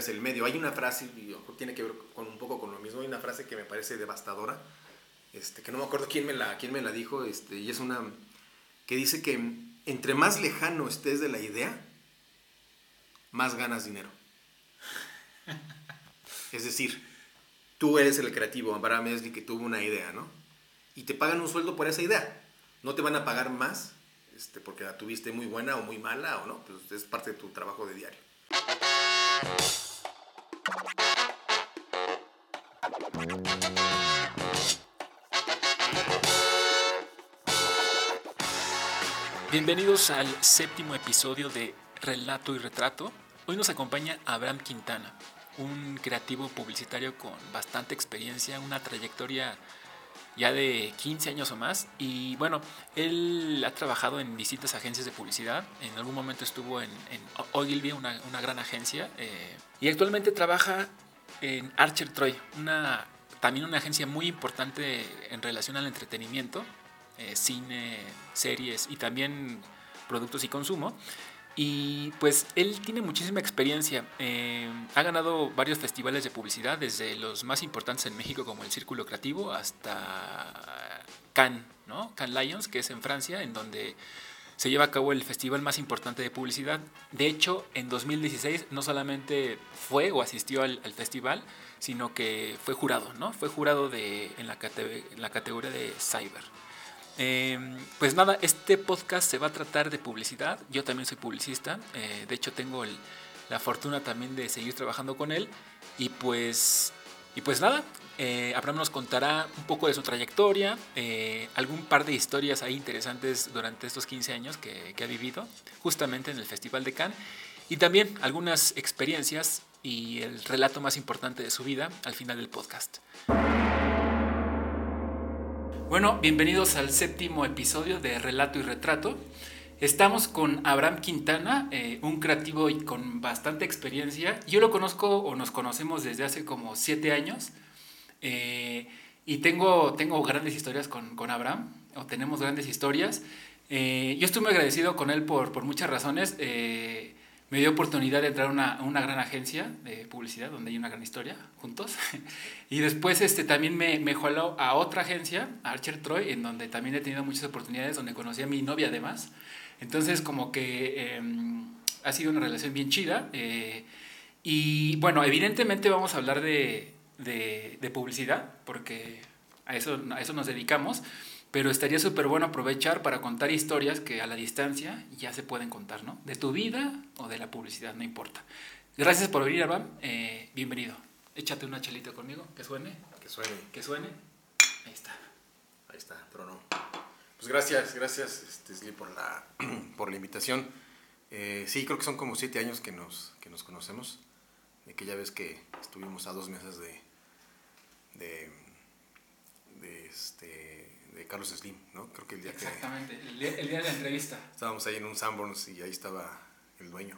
es el medio. Hay una frase, y tiene que ver con un poco con lo mismo, hay una frase que me parece devastadora, este, que no me acuerdo quién me la, quién me la dijo, este, y es una que dice que entre más lejano estés de la idea, más ganas dinero. Es decir, tú eres el creativo, Abraham Esli que tuvo una idea, ¿no? Y te pagan un sueldo por esa idea. No te van a pagar más este, porque la tuviste muy buena o muy mala o no, pues es parte de tu trabajo de diario. Bienvenidos al séptimo episodio de Relato y Retrato. Hoy nos acompaña Abraham Quintana, un creativo publicitario con bastante experiencia, una trayectoria ya de 15 años o más. Y bueno, él ha trabajado en distintas agencias de publicidad. En algún momento estuvo en, Ogilvy, una, gran agencia. Eh, y actualmente trabaja en Archer Troy, una, también una agencia muy importante en relación al entretenimiento, eh, cine, series y también productos y consumo. Y pues él tiene muchísima experiencia. Eh, ha ganado varios festivales de publicidad, desde los más importantes en México como el Círculo Creativo hasta Cannes, ¿no? Cannes Lions, que es en Francia, en donde se lleva a cabo el festival más importante de publicidad. De hecho, en 2016 no solamente fue o asistió al, festival, sino que fue jurado, ¿no? Fue jurado de, en, la en la categoría de Cyber. Em, pues nada, este podcast se va a tratar de publicidad. Yo también soy publicista. Eh, de hecho, tengo la fortuna también de seguir trabajando con él. Y pues, y pues nada, eh, Abraham nos contará un poco de su trayectoria, eh, algún par de historias interesantes durante estos 15 años que, que ha vivido, justamente en el Festival de Cannes. Y también algunas experiencias y el relato más importante de su vida al final del podcast. Bueno, bienvenidos al séptimo episodio de Relato y Retrato. Estamos con Abraham Quintana, eh, un creativo y con bastante experiencia. Yo lo conozco o nos conocemos desde hace como siete años eh, y tengo, tengo grandes historias con, con, Abraham, o tenemos grandes historias. Eh, yo estoy muy agradecido con él por, por muchas razones me dio oportunidad de entrar a una, una, gran agencia de publicidad donde hay una gran historia juntos. y después este, también me, me jaló a otra agencia, Archer Troy, en donde también he tenido muchas oportunidades, donde conocí a mi novia además. Entonces como que em, ha sido una relación bien chida. Eh, y bueno, evidentemente vamos a hablar de, de, de publicidad, porque a eso, a eso nos dedicamos pero estaría súper bueno aprovechar para contar historias que a la distancia ya se pueden contar, ¿no? De tu vida o de la publicidad, no importa. Gracias por venir, Abraham. Eh, bienvenido. Échate una chelita conmigo, que suene. Que suene. Que suene. Ahí está. Ahí está, trono. Pues gracias, gracias, este, por la, por la invitación. Eh, sí, creo que son como siete años que nos, que nos conocemos. Y que ya ves que estuvimos a dos meses de, de, de este, Carlos Slim, ¿no? Creo que el día Exactamente, el, día, de la entrevista. Estábamos ahí en un Sanborns y ahí estaba el dueño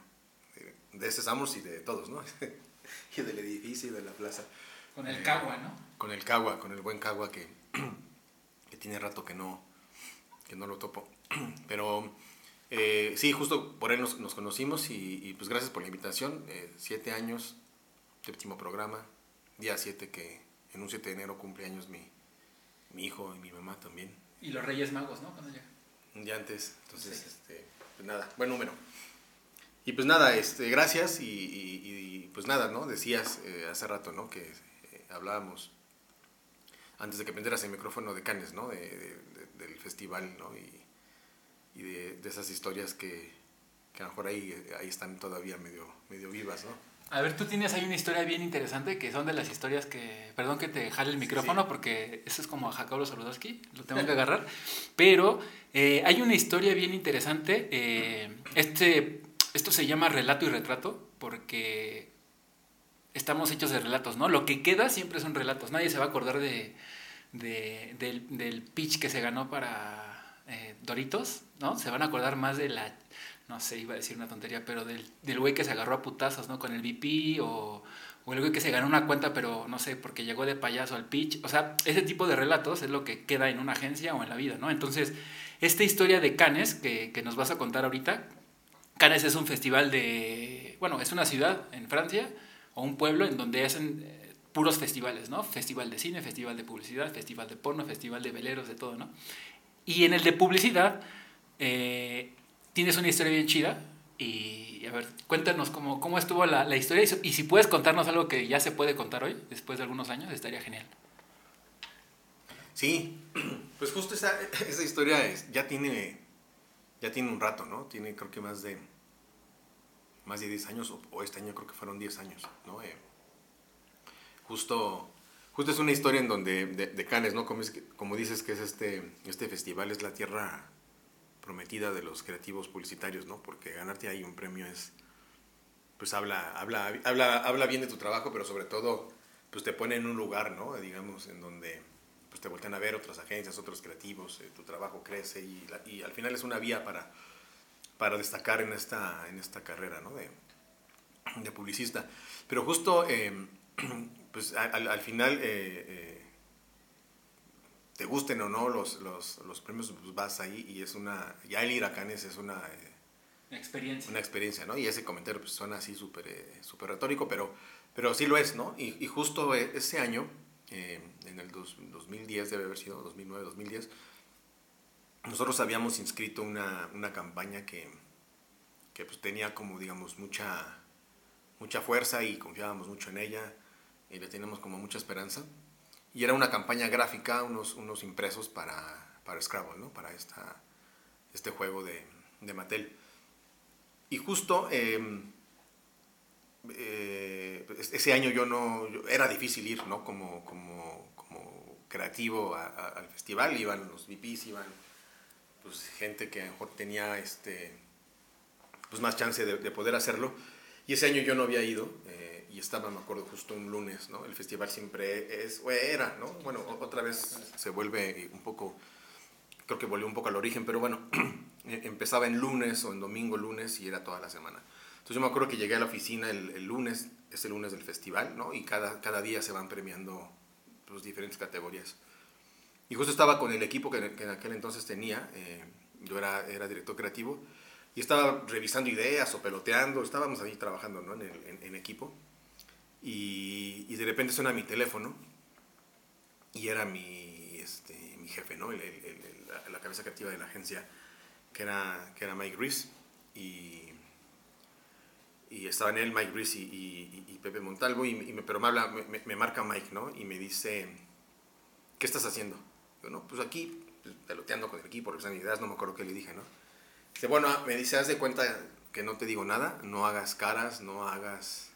de, ese Sanborns y de todos, ¿no? y del edificio y de la plaza. Con el Cagua, ¿no? Con el Cagua, con el buen Cagua que, que tiene rato que no, que no lo topo. Pero eh, sí, justo por él nos, nos conocimos y, pues gracias por la invitación. Eh, siete años, séptimo programa, día siete que en un 7 de enero cumple años mi, mi hijo y mi mamá también. Y los Reyes Magos, ¿no? Cuando Un día antes, entonces, este, pues nada, buen número. Y pues nada, este, gracias y, pues nada, ¿no? Decías eh, hace rato, ¿no? Que eh, hablábamos antes de que prendieras el micrófono de Canes, ¿no? De, del festival, ¿no? Y, de, esas historias que, que, a lo mejor ahí, ahí están todavía medio, medio vivas, ¿no? A ver, tú tienes ahí una historia bien interesante que son de las historias que. Perdón que te jale el micrófono porque eso es como a Jacobo lo tengo que agarrar. Pero eh, hay una historia bien interesante. Eh, este, esto se llama relato y retrato porque estamos hechos de relatos, ¿no? Lo que queda siempre son relatos. Nadie se va a acordar de, del, pitch que se ganó para eh, Doritos, ¿no? Se van a acordar más de la no sé, iba a decir una tontería, pero del, del güey que se agarró a putazos, ¿no? Con el VP o, o el güey que se ganó una cuenta, pero no sé, porque llegó de payaso al pitch. O sea, ese tipo de relatos es lo que queda en una agencia o en la vida, ¿no? Entonces, esta historia de Cannes que, que nos vas a contar ahorita, Cannes es un festival de, bueno, es una ciudad en Francia o un pueblo en donde hacen eh, puros festivales, ¿no? Festival de cine, festival de publicidad, festival de porno, festival de veleros, de todo, ¿no? Y en el de publicidad eh, tienes una historia bien chida y a ver, cuéntanos cómo, cómo estuvo la, la historia y, si puedes contarnos algo que ya se puede contar hoy, después de algunos años, estaría genial. Sí, pues justo esa, esa historia es, ya tiene ya tiene un rato, ¿no? Tiene creo que más de más de 10 años, o, este año creo que fueron 10 años, ¿no? Eh, justo, justo es una historia en donde, de, de Cannes, ¿no? Como, como dices que es este, este festival, es la tierra prometida de los creativos publicitarios, ¿no? Porque ganarte ahí un premio es, pues habla, habla, habla, habla bien de tu trabajo, pero sobre todo, pues te pone en un lugar, ¿no? Digamos, en donde pues te voltean a ver otras agencias, otros creativos, eh, tu trabajo crece y, y, al final es una vía para, para destacar en esta, en esta carrera ¿no? de, de, publicista. Pero justo, eh, pues al, al final, eh, te gusten o no los, los, los, premios, pues vas ahí y es una, ya el ir a Cannes es una... Una experiencia. Una experiencia, ¿no? Y ese comentario pues, suena así súper super retórico, pero, pero sí lo es, ¿no? Y, y justo ese año, eh, en el dos, 2010, debe haber sido 2009, 2010, nosotros habíamos inscrito una, una campaña que, que pues tenía como, digamos, mucha, mucha fuerza y confiábamos mucho en ella y le teníamos como mucha esperanza. Y era una campaña gráfica, unos, unos impresos para, para Scrabble, ¿no? para esta, este juego de, de Mattel. Y justo eh, eh, ese año yo no, era difícil ir, ¿no? Como, como, como creativo al festival, iban los VPs, iban pues, gente que mejor tenía este, pues, más chance de, de, poder hacerlo. Y ese año yo no había ido eh, y estaba, me acuerdo, justo un lunes, ¿no? El festival siempre es, o era, ¿no? Bueno, otra vez se vuelve un poco, creo que volvió un poco al origen, pero bueno, empezaba en lunes o en domingo, lunes y era toda la semana. Entonces yo me acuerdo que llegué a la oficina el, el lunes, es el lunes del festival, ¿no? Y cada, cada día se van premiando pues, diferentes categorías. Y justo estaba con el equipo que, que en aquel entonces tenía, eh, yo era, era director creativo, y estaba revisando ideas o peloteando, estábamos ahí trabajando ¿no? en, el, en, en, equipo, y, y, de repente suena mi teléfono, y era mi, este, mi jefe, ¿no? El, el, la, la, cabeza creativa de la agencia, que era, que era Mike Reese, y y estaban él, Mike Reese y, y, y, Pepe Montalvo, y, me, pero me, habla, me, me, marca Mike, ¿no? Y me dice, ¿qué estás haciendo? Yo, no, pues aquí, peloteando con el equipo, revisando ideas, no me acuerdo qué le dije, ¿no? Dice, bueno, me dice, haz de cuenta que no te digo nada, no hagas caras, no hagas...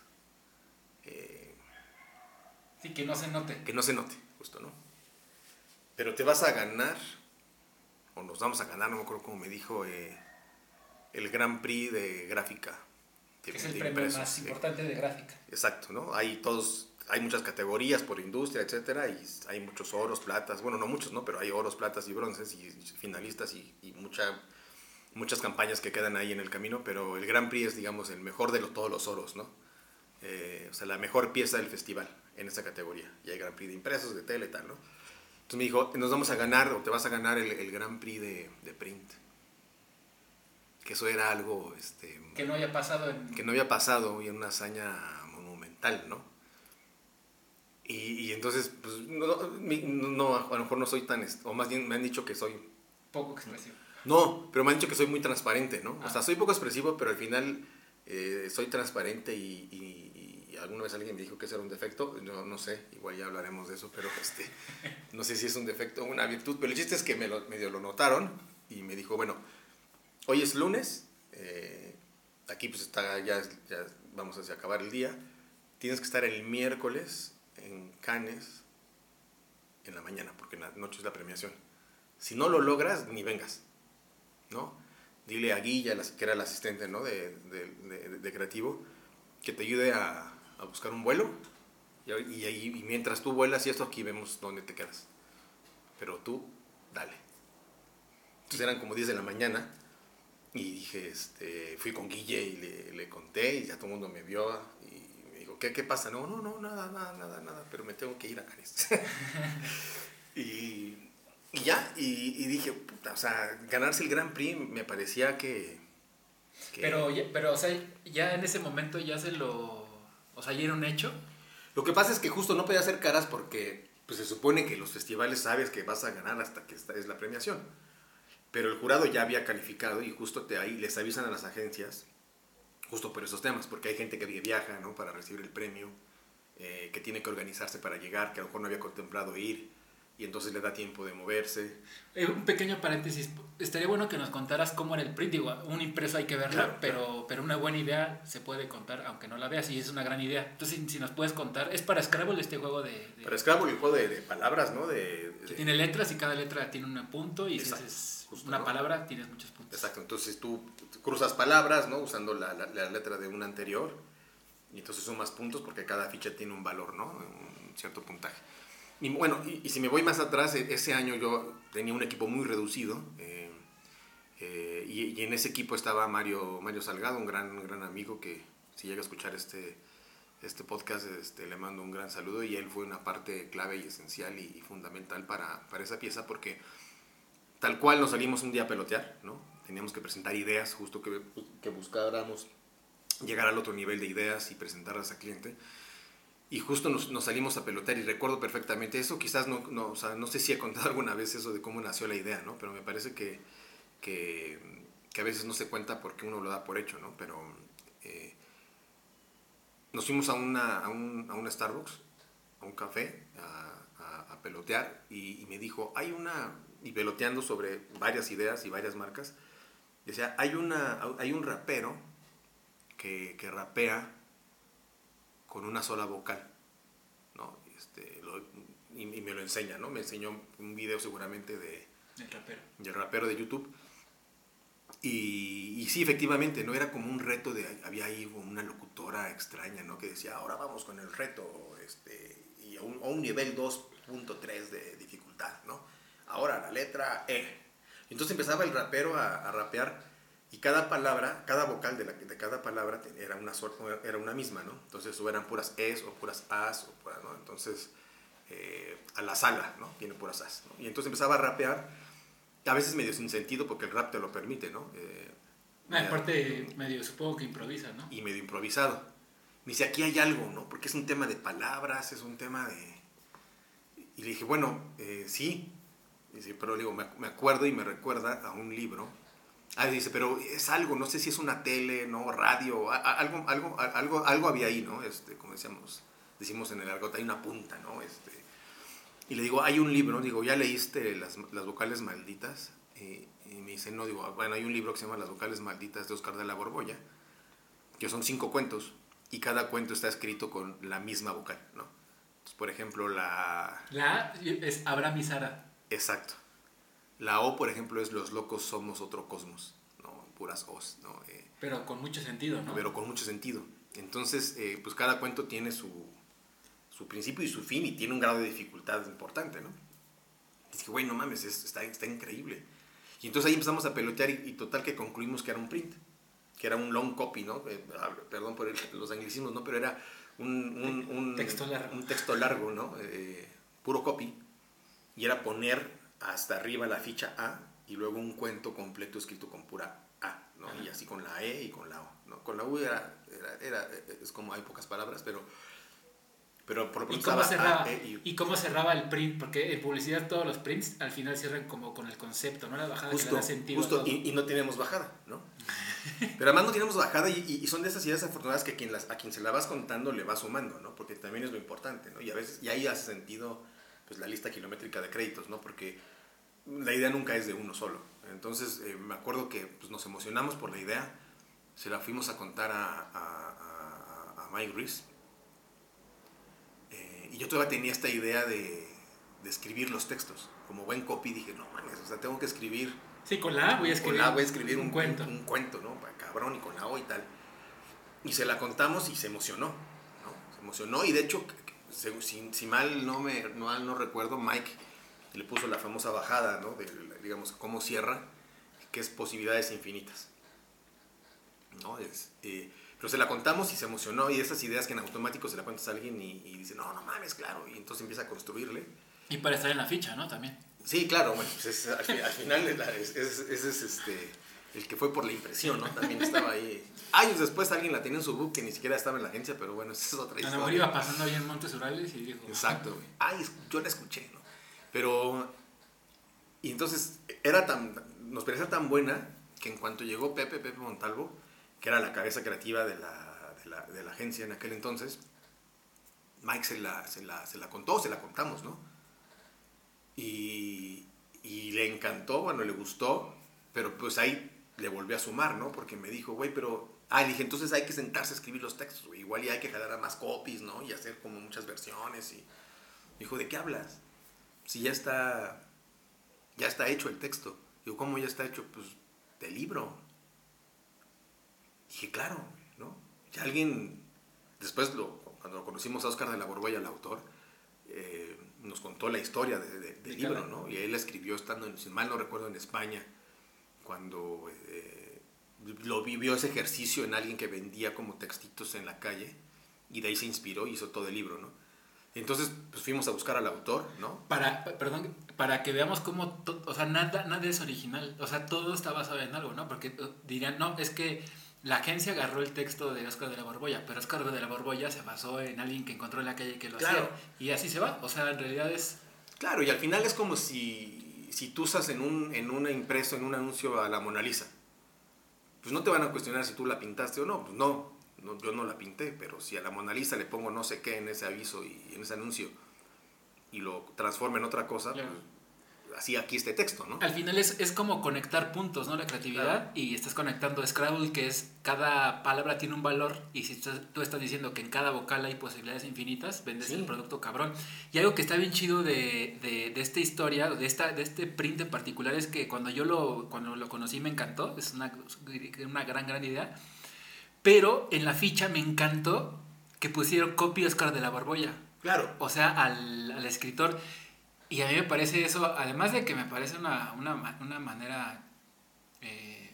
Sí, que no se note. Que no se note, justo, ¿no? Pero te vas a ganar, o nos vamos a ganar, no me acuerdo cómo me dijo, eh, el Grand Prix de gráfica que es el premio impresos, más importante de gráfica. Exacto, ¿no? Hay todos, hay muchas categorías por industria, etcétera, y hay muchos oros, platas, bueno, no muchos, ¿no? Pero hay oros, platas y bronces y, finalistas y, y mucha, muchas campañas que quedan ahí en el camino, pero el Grand Prix es, digamos, el mejor de todos los oros, ¿no? Eh, o sea, la mejor pieza del festival en esa categoría. Y hay Grand Prix de impresos, de tele y tal, ¿no? Entonces me dijo, nos vamos a ganar, o te vas a ganar el, el Grand Prix de, de print que eso era algo este, que no había pasado en... que no había pasado y en una hazaña monumental no y, y entonces pues no, no, a lo mejor no soy tan o más bien me han dicho que soy poco expresivo no pero me han dicho que soy muy transparente no ah. o sea soy poco expresivo pero al final eh, soy transparente y, y, alguna vez alguien me dijo que ese era un defecto yo no sé igual ya hablaremos de eso pero este no sé si es un defecto o una virtud pero el chiste es que me lo, medio lo notaron y me dijo bueno Hoy es lunes, eh, aquí pues está, ya, ya vamos a acabar el día. Tienes que estar el miércoles en Cannes en la mañana, porque en la noche es la premiación. Si no lo logras, ni vengas, ¿no? Dile a Guilla, que era el asistente ¿no? de, de creativo, que te ayude a, a buscar un vuelo y, y, mientras tú vuelas y esto aquí vemos dónde te quedas. Pero tú, dale. Entonces eran como 10 de la mañana y dije, este, fui con Guille y le, le, conté y ya todo el mundo me vio y me dijo, ¿qué, qué pasa? No, no, no, nada, nada, nada, nada, pero me tengo que ir a Canes. y, y, ya, y, dije, puta, o sea, ganarse el Grand Prix me parecía que... que... Pero, pero, o sea, ya en ese momento ya se lo... O sea, ya era un hecho. Lo que pasa es que justo no podía hacer caras porque pues, se supone que los festivales sabes que vas a ganar hasta que esta es la premiación. Pero el jurado ya había calificado y justo te ahí les avisan a las agencias, justo por esos temas, porque hay gente que viaja ¿no? para recibir el premio, eh, que tiene que organizarse para llegar, que a lo mejor no había contemplado ir y entonces le da tiempo de moverse. Eh, un pequeño paréntesis, estaría bueno que nos contaras cómo era el print, digo, un impreso hay que verla, pero, pero una buena idea se puede contar aunque no la veas y es una gran idea. Entonces, si, nos puedes contar, es para Scrabble este juego de... para Scrabble el juego de, palabras, ¿no? De, que tiene letras y cada letra tiene un punto y si es una palabra tienes muchos puntos. Exacto, entonces tú cruzas palabras, ¿no? Usando la, la, letra de una anterior y entonces sumas puntos porque cada ficha tiene un valor, ¿no? Un cierto puntaje. Y bueno, y, si me voy más atrás, e, ese año yo tenía un equipo muy reducido. Eh, eh, y, en ese equipo estaba Mario, Mario Salgado, un gran, gran amigo que si llega a escuchar este, este podcast este, le mando un gran saludo y él fue una parte clave y esencial y, fundamental para, para, esa pieza porque tal cual nos salimos un día a pelotear, ¿no? teníamos que presentar ideas, justo que, que buscáramos llegar al otro nivel de ideas y presentarlas al cliente y justo nos, salimos a pelotear y recuerdo perfectamente eso, quizás no, no, o sea, no sé si he contado alguna vez eso de cómo nació la idea, ¿no? Pero me parece que, que, a veces no se cuenta porque uno lo da por hecho, ¿no? Pero eh, nos fuimos a, una, a, un, a un Starbucks, a un café, a, a, a pelotear y, y, me dijo, hay una, y peloteando sobre varias ideas y varias marcas, decía, hay, una, hay un rapero que, que rapea con una sola vocal, ¿no? Este, y, me lo enseña, ¿no? Me enseñó un video seguramente de... El rapero. Del rapero de YouTube. Y, y, sí, efectivamente, ¿no? Era como un reto de... Había ahí una locutora extraña, ¿no? Que decía, ahora vamos con el reto, este, y a un, a un nivel 2.3 de dificultad, ¿no? Ahora la letra E. Entonces empezaba el rapero a, a rapear y cada palabra, cada vocal de, la, de cada palabra era una, era una misma, ¿no? Entonces o eran puras es o puras as, o puras, ¿no? Entonces, eh, a la sala, ¿no? Tiene puras as, ¿no? Y entonces empezaba a rapear, a veces medio sin sentido porque el rap te lo permite, ¿no? Eh, ah, aparte, medio, supongo que improvisa, ¿no? Y medio improvisado. Me dice, aquí hay algo, ¿no? Porque es un tema de palabras, es un tema de... Y le dije, bueno, eh, sí. Dice, pero digo, me acuerdo y me recuerda a un libro Ah, dice, pero es algo, no sé si es una tele, ¿no? Radio, algo, algo, algo, algo había ahí, ¿no? Este, como decíamos, decimos en el argot, hay una punta, ¿no? Este, y le digo, hay un libro, digo, ¿ya leíste las, las vocales malditas? Y, me dice, no, digo, bueno, hay un libro que se llama Las vocales malditas de Oscar de la Borbolla, que son cinco cuentos, y cada cuento está escrito con la misma vocal, ¿no? Entonces, por ejemplo, la... La es Abraham y Sara. Exacto. La O, por ejemplo, es los locos somos otro cosmos, ¿no? Puras O's, ¿no? Eh, pero con mucho sentido, ¿no? Pero con mucho sentido. Entonces, eh, pues cada cuento tiene su, su principio y su fin y tiene un grado de dificultad importante, ¿no? Y dije, güey, no mames, está, está increíble. Y entonces ahí empezamos a pelotear y, total que concluimos que era un print, que era un long copy, ¿no? Eh, ah, perdón por los anglicismos, ¿no? Pero era un, un, un texto largo, un texto largo ¿no? puro copy. Y era poner hasta arriba la ficha A y luego un cuento completo escrito con pura A, ¿no? Y así con la E y con la O, ¿no? Con la U era, era, es como hay pocas palabras, pero, pero por ¿Y cómo, cerraba, e y, cómo cerraba el print? Porque en publicidad todos los prints al final cierran como con el concepto, ¿no? La bajada justo, que le da sentido. Justo, y, no tenemos bajada, ¿no? pero además no tenemos bajada y, son de esas ideas afortunadas que quien las, a quien se la vas contando le va sumando, ¿no? Porque también es lo importante, ¿no? Y a veces, y ahí hace sentido pues la lista kilométrica de créditos, ¿no? Porque la idea nunca es de uno solo. Entonces eh, me acuerdo que pues, nos emocionamos por la idea, se la fuimos a contar a, a, a Mike Reese. Eh, y yo todavía tenía esta idea de, de, escribir los textos. Como buen copy dije, no mames, o sea, tengo que escribir... Sí, con la A voy a escribir, con la voy a escribir un, cuento. Un, cuento, ¿no? Cabrón, y con la O y tal. Y se la contamos y se emocionó, ¿no? Se emocionó y de hecho, si, si mal no, me, mal no recuerdo, Mike le puso la famosa bajada, ¿no? De, digamos, cómo cierra, que es posibilidades infinitas. ¿no? Es, eh, pero se la contamos y se emocionó y esas ideas que en automático se la cuentas a alguien y, dice, no, no mames, claro, y entonces empieza a construirle. Y para estar en la ficha, ¿no? También. Sí, claro, bueno, pues al, final ese es, este, el que fue por la impresión, ¿no? También estaba ahí. Años después alguien la tenía en su book que ni siquiera estaba en la agencia, pero bueno, esa es otra A lo historia. mejor iba pasando ahí en Montes Urales y dijo. Exacto, güey. Ay, yo la escuché, ¿no? Pero. Y entonces, era tan. Nos parecía tan buena que en cuanto llegó Pepe, Pepe Montalvo, que era la cabeza creativa de la, de la, de la agencia en aquel entonces, Mike se la, se la, se la contó, se la contamos, ¿no? Y, y le encantó, bueno, le gustó, pero pues ahí le volvió a sumar, ¿no? Porque me dijo, güey, pero... Ah, le dije, entonces hay que sentarse a escribir los textos, güey. Igual y hay que jalar a más copies, ¿no? Y hacer como muchas versiones. Y dijo, ¿de qué hablas? Si ya está... Ya está hecho el texto. Digo, ¿cómo ya está hecho? Pues, del libro. Dije, claro, ¿no? Y alguien, después lo, cuando conocimos a Oscar de la Borbolla, el autor, eh, nos contó la historia de- de- del De libro, ¿no? Y él la escribió estando, si mal no recuerdo, en España, cuando eh, lo vivió ese ejercicio en alguien que vendía como textitos en la calle, y de ahí se inspiró y hizo todo el libro, ¿no? Entonces, pues fuimos a buscar al autor, ¿no? Para, perdón, para que veamos cómo, to- o sea, nada, nada es original, o sea, todo está basado en algo, ¿no? Porque eh, dirían, no, es que la agencia agarró el texto de Oscar de la Borbolla, pero Oscar de la Borbolla se basó en alguien que encontró en la calle que lo Claro. hacía, y así se va, o sea, en realidad es... Claro, y al final es como si, si tú usas en un, en un impreso, en un anuncio a la Mona Lisa. Pues no te van a cuestionar si tú la pintaste o no. Pues no, no, yo no la pinté, pero si a la Mona Lisa le pongo no sé qué en ese aviso y en ese anuncio y lo transformo en otra cosa, pues, así aquí este texto, ¿no? Al final es, es como conectar puntos, ¿no? La creatividad y estás conectando Scrabble, que es cada palabra tiene un valor y si tú, tú estás diciendo que en cada vocal hay posibilidades infinitas, vendes Sí. el producto cabrón. Y algo que está bien chido de, de, de esta historia, de, esta, de este print en particular, es que cuando yo lo, cuando lo conocí me encantó, es una, una gran, gran idea. Pero en la ficha me encantó que pusieron copy Oscar de la Borbolla Claro. o sea, al, al escritor. Y a mí me parece eso, además de que me parece una, una, una manera eh,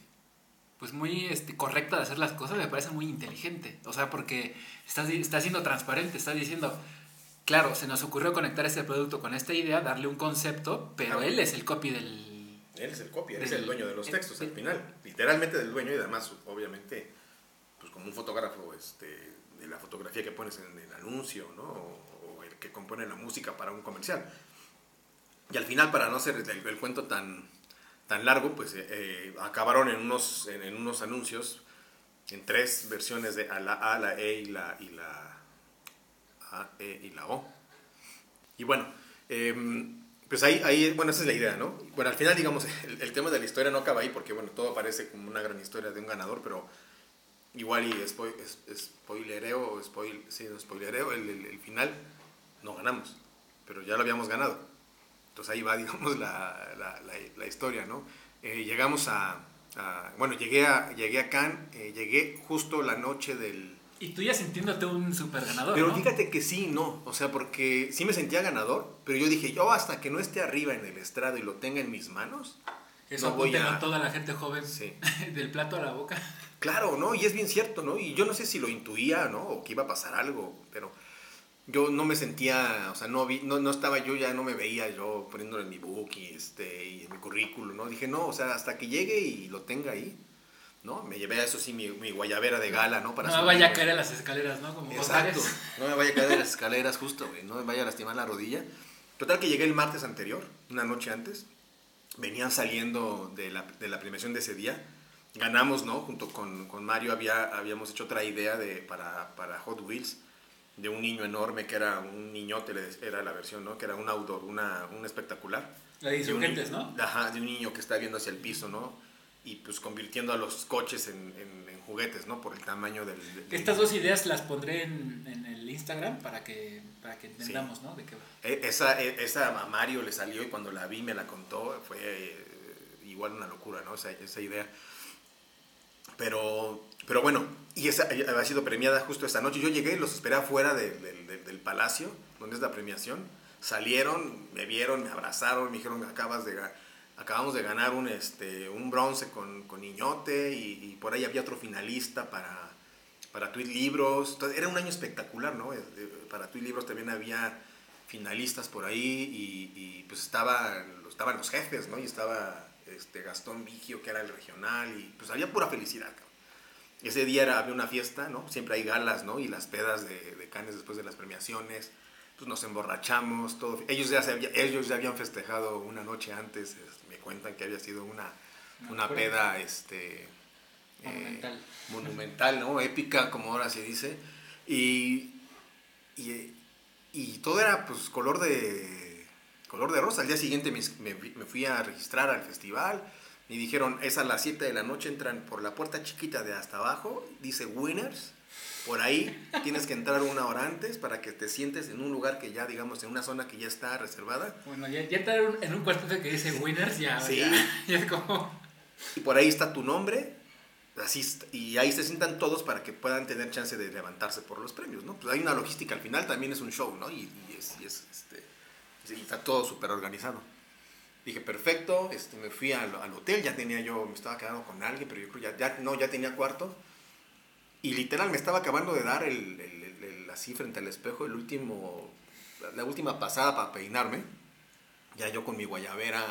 pues muy este, correcta de hacer las cosas, me parece muy inteligente. O sea, porque estás, estás siendo transparente, estás diciendo, claro, se nos ocurrió conectar este producto con esta idea, darle un concepto, pero él es el copy del... Él es el copia, él es el dueño de los el- textos al final. Literalmente del dueño y además, obviamente, pues como un fotógrafo este, de la fotografía que pones en el anuncio, ¿no? O, o el que compone la música para un comercial. Y al final, para no hacer el, el cuento tan, tan largo, pues eh, eh, acabaron en unos, en, en unos anuncios, en tres versiones de a la A, la E y la, y la A, E y la O. Y bueno, em, pues ahí, ahí, bueno, esa es la idea, ¿no? Bueno, al final, digamos, el, el tema de la historia no acaba ahí porque, bueno, todo parece como una gran historia de un ganador, pero igual y spoil, spoilereo, spoil, sí, no, spoilereo, el, el, el final no ganamos, pero ya lo habíamos ganado. Entonces ahí va, digamos, la, la, la, la historia, ¿no? Eh, llegamos a, a- bueno, llegué a, llegué a Cannes, eh, llegué justo la noche del, Y tú ya sintiéndote un super ganador. pero ¿no? fíjate que sí, no. O sea, porque sí me sentía ganador, pero yo dije, yo hasta que no esté arriba en el estrado y lo tenga en mis manos, Eso no voy a toda la gente joven Sí. del plato a la boca. Claro, ¿no? Y es bien cierto, ¿no? Y yo no sé si lo intuía, ¿no? O que iba a pasar algo, pero yo no me sentía, o sea, no, vi, no, no estaba yo, ya no me veía yo poniéndolo en mi book y, este, y en mi currículum, ¿no? Dije, no, o sea, hasta que llegue y lo tenga ahí, ¿no? Me llevé a eso sí mi, mi guayabera de gala, ¿no? Para no me vaya a caer a las escaleras, ¿no? Como Exacto. No me vaya a caer de las escaleras justo, güey. No me vaya a lastimar la rodilla. Total que llegué el martes anterior, una noche antes. Venían saliendo de la, de la premiación de ese día. Ganamos, ¿no? Junto con, con Mario había, habíamos hecho otra idea de, para, para Hot Wheels de un niño enorme que era un niñote, era la versión, ¿no? Que era un outdoor, una, un espectacular. La insurgentes, ¿no? Ajá, de un niño que está viendo hacia el piso, ¿no? Y pues convirtiendo a los coches en, en- en juguetes, ¿no? Por el tamaño del... del- Estas dos ideas las pondré en, en el Instagram para que, para que entendamos, ¿no? De qué va. E- Esa, e- esa a Mario le salió y cuando la vi me la contó, fue eh, igual una locura, ¿no? Esa, esa idea. Pero, pero bueno, y esa eh, había sido premiada justo esta noche. Yo llegué, los esperé afuera de- de- de- del palacio, donde es la premiación. Salieron, me vieron, me abrazaron, me dijeron, acabas de, acabamos de ganar un, este, un bronce con, con Niñote y, y por ahí había otro finalista para, para Tweet Libros. Era un año espectacular, ¿no? Eh, eh, Para Tweet Libros también había finalistas por ahí y, y, pues estaba, estaban los jefes, ¿no? Y estaba este, Gastón Vigio, que era el regional, y pues había pura felicidad, cabrón. Ese día era, había una fiesta, ¿no? Siempre hay galas, ¿no? Y las pedas de, de canes después de las premiaciones. Pues nos emborrachamos, todo. Ellos ya, se había- ellos ya habían festejado una noche antes. es- Me cuentan que había sido una, una Una peda, este... eh, Monumental. monumental, ¿no? Épica, como ahora se dice. Y, y, y todo era, pues, color de, color de rosa. Al día siguiente me, me- me fui a registrar al festival y dijeron, es a las 7 de la noche, entran por la puerta chiquita de hasta abajo, dice Winners. Por ahí tienes que entrar una hora antes para que te sientes en un lugar que ya, digamos, en una zona que ya está reservada. Bueno, ya, ya estar en un- cuartito que dice winners, ya, Sí. ya, ya es como... Y por ahí está tu nombre. Así, y ahí se sientan todos para que puedan tener chance de levantarse por los premios, ¿no? Pues hay una logística al final, también es un show, ¿no? Y, y es, y es, este, y está todo súper organizado. Dije, perfecto, este, me fui al, al hotel, ya tenía yo, me estaba quedando con alguien, pero yo creo ya, ya, no, ya tenía cuarto. Y literal me estaba acabando de dar el, el- el- el- así frente al espejo, el último, la última pasada para peinarme. Ya yo con mi guayabera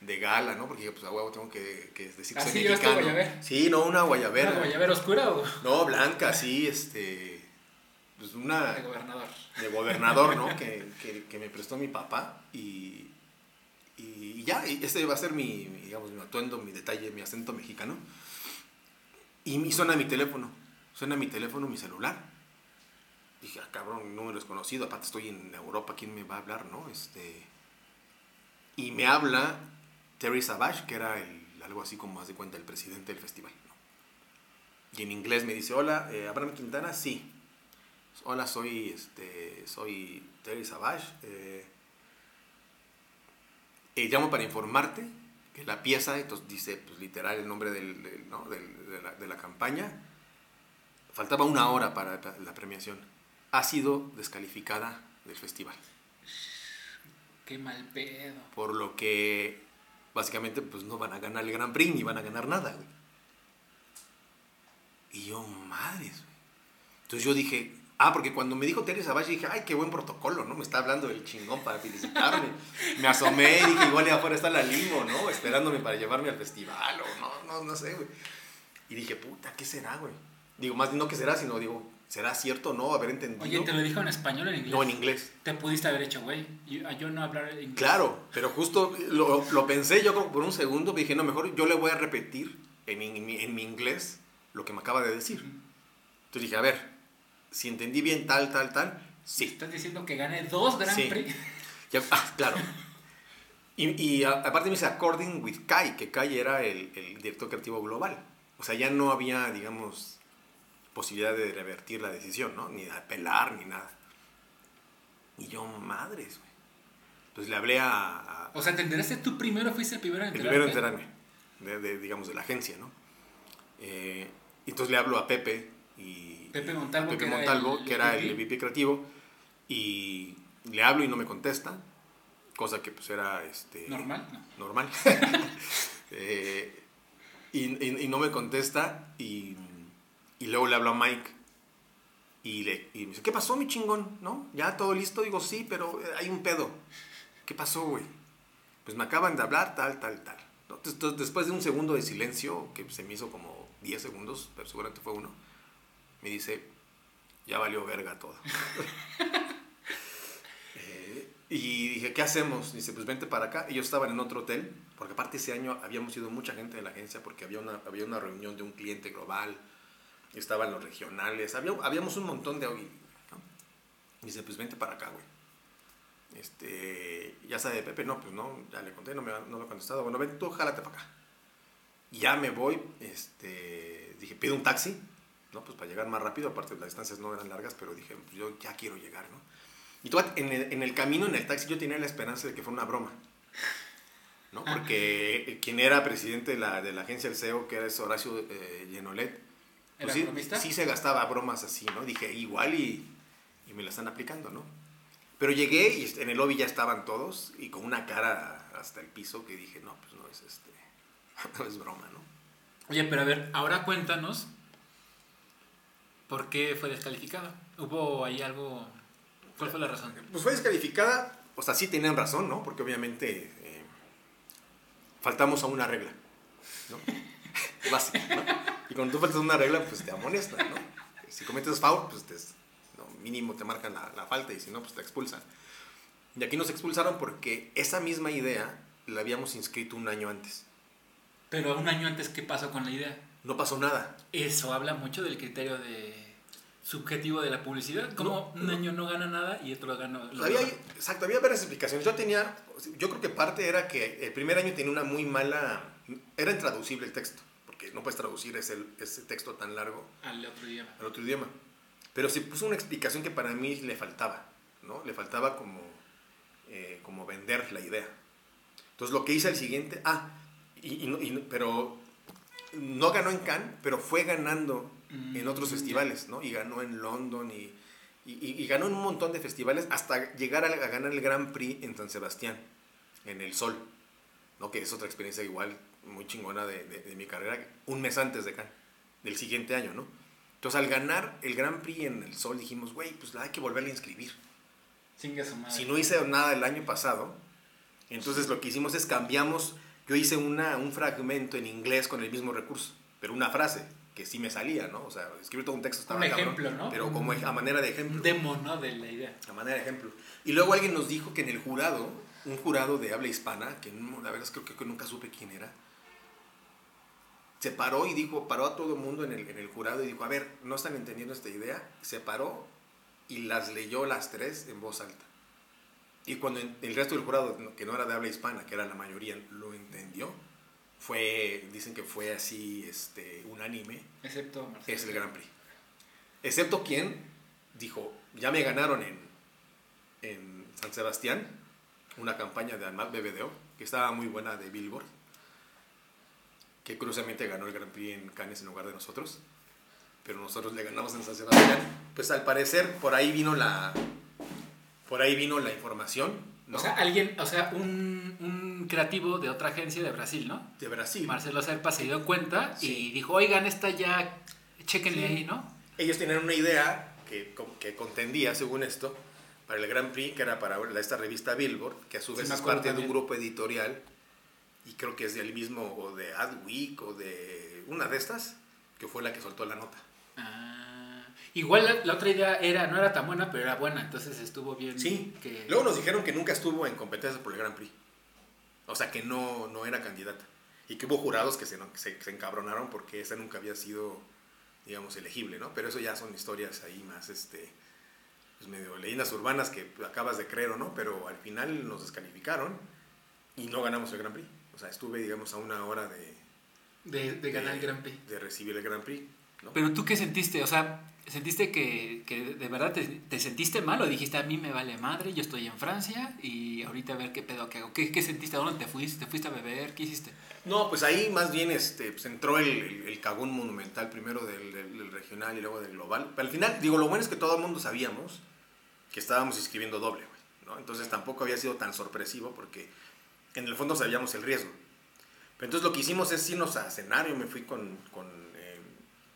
de gala, ¿no? Porque pues a huevo tengo que, que decir que ¿Ah, soy sí mexicano. guayabera? Sí, no, una guayabera. ¿Una guayabera oscura o No, blanca, sí, este. Pues una de gobernador? de gobernador, ¿no? Que, que- que me prestó mi papá y, y ya, y ese va a ser mi, digamos, mi atuendo, mi detalle, mi acento mexicano. Y, me suena mi teléfono, suena mi teléfono, mi celular. Dije, ah, cabrón, número desconocido, aparte estoy en Europa, ¿quién me va a hablar, no? Este, y me habla Terry Savage, que era el, algo así como, haz de cuenta, el presidente del festival, ¿no? Y en inglés me dice, hola, eh, Abraham Quintana, sí. Hola, soy, este, soy Terry Savage. Eh, eh, llamo para informarte que la pieza, entonces dice pues, literal el nombre del- del- ¿no? del- de, la, de la campaña, faltaba una hora para la- la premiación, ha sido descalificada del festival. Qué mal pedo. Por lo que básicamente pues no van a ganar el Gran Prix ni van a ganar nada, güey. Y yo, madres, güey. Entonces yo dije, ah, porque cuando me dijo Teresa Savage dije, ay, qué buen protocolo, ¿no? Me está hablando del chingón para felicitarme. me asomé y dije, igual afuera está la limo, ¿no? Esperándome para llevarme al festival o no, no, no sé, güey. Y dije, puta, ¿qué será, güey? Digo, más no qué será, sino digo, ¿será cierto o no haber entendido? Oye, ¿te lo dijo en español o en inglés? no, en inglés. Te pudiste haber hecho, güey. Yo, yo no hablar inglés. Claro, pero justo lo, lo pensé yo como por un segundo, dije, no, mejor yo le voy a repetir en, en mi, en mi inglés lo que me acaba de decir. Entonces dije, a ver, si entendí bien tal, tal, tal, sí. Estás diciendo que gane dos Grand Sí. Prix. Ya- ah, claro. Y, y a- aparte me dice, according with Kai, que Kai era el, el director creativo global. O sea, ya no había, digamos, posibilidad de revertir la decisión, ¿no? Ni de apelar, ni nada. Y yo, madres, güey. Entonces le hablé a, a- O sea, ¿te enteraste tú primero? ¿Fuiste el primero en el enterarte? primero en enterarme, de, de, digamos, de la agencia, ¿no? Eh, entonces le hablo a Pepe y... Pepe Montalvo, Pepe que era Montalvo, el que era el VP. Creativo, y le hablo y no me contesta, cosa que pues era este, ¿Normal? No. normal. Eh, y, y- y no me contesta y, y luego le hablo a Mike y, le, y me dice, ¿qué pasó mi chingón? ¿No? ¿Ya todo listo? Digo, sí, pero eh, hay un pedo. ¿Qué pasó, güey? Pues me acaban de hablar, tal, tal, tal. entonces, después de un segundo de silencio, que se me hizo como 10 segundos, pero seguramente fue uno, me dice, ya valió verga todo. Eh, y dije, ¿qué hacemos? Dice, pues vente para acá. Ellos estaban en otro hotel, porque aparte ese año habíamos ido mucha gente de la agencia, porque había una, había una reunión de un cliente global, estaban los regionales, había, habíamos un montón de... ¿no? Dice, pues vente para acá, güey. Este, ya sabe Pepe, no, pues no, ya le conté, no me, ha- no me ha contestado. Bueno, ven tú, jálate para acá. Y ya me voy, este, dije, pido un taxi, ¿no? Pues para llegar más rápido, aparte las distancias no eran largas, pero dije, pues yo ya quiero llegar, ¿no? Y tú, en el, en el camino, en el taxi, yo tenía la esperanza de que fuera una broma. ¿no? Porque quien era presidente de la, de la agencia del CEO, que era ese Horacio eh, Genolet, pues ¿Era sí, sí se gastaba bromas así, ¿no? Dije, igual y, y me la están aplicando, ¿no? Pero llegué y en el lobby ya estaban todos y con una cara hasta el piso que dije, no, pues no es este, no es broma, ¿no? Oye, pero a ver, ahora cuéntanos por qué fue descalificado. ¿Hubo ahí algo? ¿Cuál fue la razón? Pues fue descalificada, o sea, sí tenían razón, ¿no? Porque obviamente eh, faltamos a una regla, ¿no? Básica, ¿no? Y cuando tú faltas a una regla, pues te amonestan, ¿no? Si cometes foul, pues te, no, mínimo te marcan la, la falta y si no, pues te expulsan. Y aquí nos expulsaron porque esa misma idea la habíamos inscrito un año antes. Pero un año antes, ¿qué pasó con la idea? No pasó nada. Eso habla mucho del criterio de subjetivo de la publicidad. Como No, un año no gana nada y otro gana. lo Había, gana. exacto, había varias explicaciones. Yo tenía, yo creo que parte era que el primer año tenía una muy mala, era intraducible el texto, porque no puedes traducir ese, ese texto tan largo Al otro idioma. al otro idioma. Pero se puso una explicación que para mí le faltaba, ¿no? Le faltaba como, eh, como vender la idea. Entonces lo que hice al siguiente, ah, y, y y pero no ganó en Cannes, pero fue ganando en otros Mm, ya. festivales, ¿no? Y ganó en London y, y, ganó en un montón de festivales hasta llegar a, a ganar el Grand Prix en San Sebastián, en el Sol, ¿no? Que es otra experiencia igual muy chingona de, de- de mi carrera, un mes antes de Cannes, del siguiente año, ¿no? Entonces al ganar el Grand Prix en el Sol dijimos, güey, pues hay que volverle a inscribir. Madre. Si no hice nada el año pasado, entonces lo que hicimos es cambiamos, yo hice una, un fragmento en inglés con el mismo recurso, pero una frase que sí me salía, ¿no? O sea, escribir todo un texto estaba Un cabrón, ejemplo, ¿no? Pero como a manera de ejemplo. Un demo, ¿no? De la idea. A manera de ejemplo. Y luego alguien nos dijo que en el jurado, un jurado de habla hispana, que no- la verdad es que creo que nunca supe quién era, se paró y dijo, paró a todo el mundo en el, en el jurado y dijo, a ver, no están entendiendo esta idea. Se paró y las leyó las tres en voz alta. Y cuando el resto del jurado, que no era de habla hispana, que era la mayoría, lo entendió, fue, dicen que fue así, este, unánime, Excepto Marcelo. es el Grand Prix. Excepto quien dijo, ya me ganaron en, en San Sebastián, una campaña de Almat BBDO, que estaba muy buena de Billboard, que curiosamente ganó el Grand Prix en Cannes en lugar de nosotros, pero nosotros le ganamos en San Sebastián. Pues al parecer por ahí vino la, por ahí vino la información, ¿no? O sea, alguien, o sea, un, un creativo de otra agencia de Brasil, ¿no? de Brasil. Marcelo Serpa se dio cuenta Sí. y dijo, oigan, esta ya, chéquenle Sí. ahí, ¿no? Ellos tenían una idea que, que contendía, según esto, para el Grand Prix, que era para esta revista Billboard, que a su Sí, vez me es parte de un también. grupo editorial, y creo que es del mismo, o de Adweek, o de una de estas, que fue la que soltó la nota. Ah, igual la, la otra idea era, no era tan buena, pero era buena, entonces estuvo bien. Sí, que, luego nos dijeron que nunca estuvo en competencias por el Grand Prix, o sea, que no, no era candidata, y que hubo jurados que se, que se, se encabronaron porque esa nunca había sido, digamos, elegible, ¿no? Pero eso ya son historias ahí más, este, pues medio leyendas urbanas que acabas de creer o no, pero al final nos descalificaron y no ganamos el Grand Prix. O sea, estuve, digamos, a una hora de, de, de ganar el Grand Prix. de recibir el Grand Prix. ¿No? Pero tú qué sentiste, o sea, ¿sentiste que, que de verdad te, te sentiste mal o dijiste a mí me vale madre, yo estoy en Francia y ahorita a ver qué pedo que hago? ¿Qué, qué sentiste? ¿A dónde te fuiste? ¿Te fuiste a beber? ¿Qué hiciste? No, pues ahí más bien este, pues entró el, el, el cagón monumental primero del, del- del regional y luego del global. Pero al final, digo, lo bueno es que todo el mundo sabíamos que estábamos inscribiendo doble, güey, ¿no? Entonces tampoco había sido tan sorpresivo porque en el fondo sabíamos el riesgo. Pero entonces lo que hicimos es irnos a cenar, yo me fui con, con,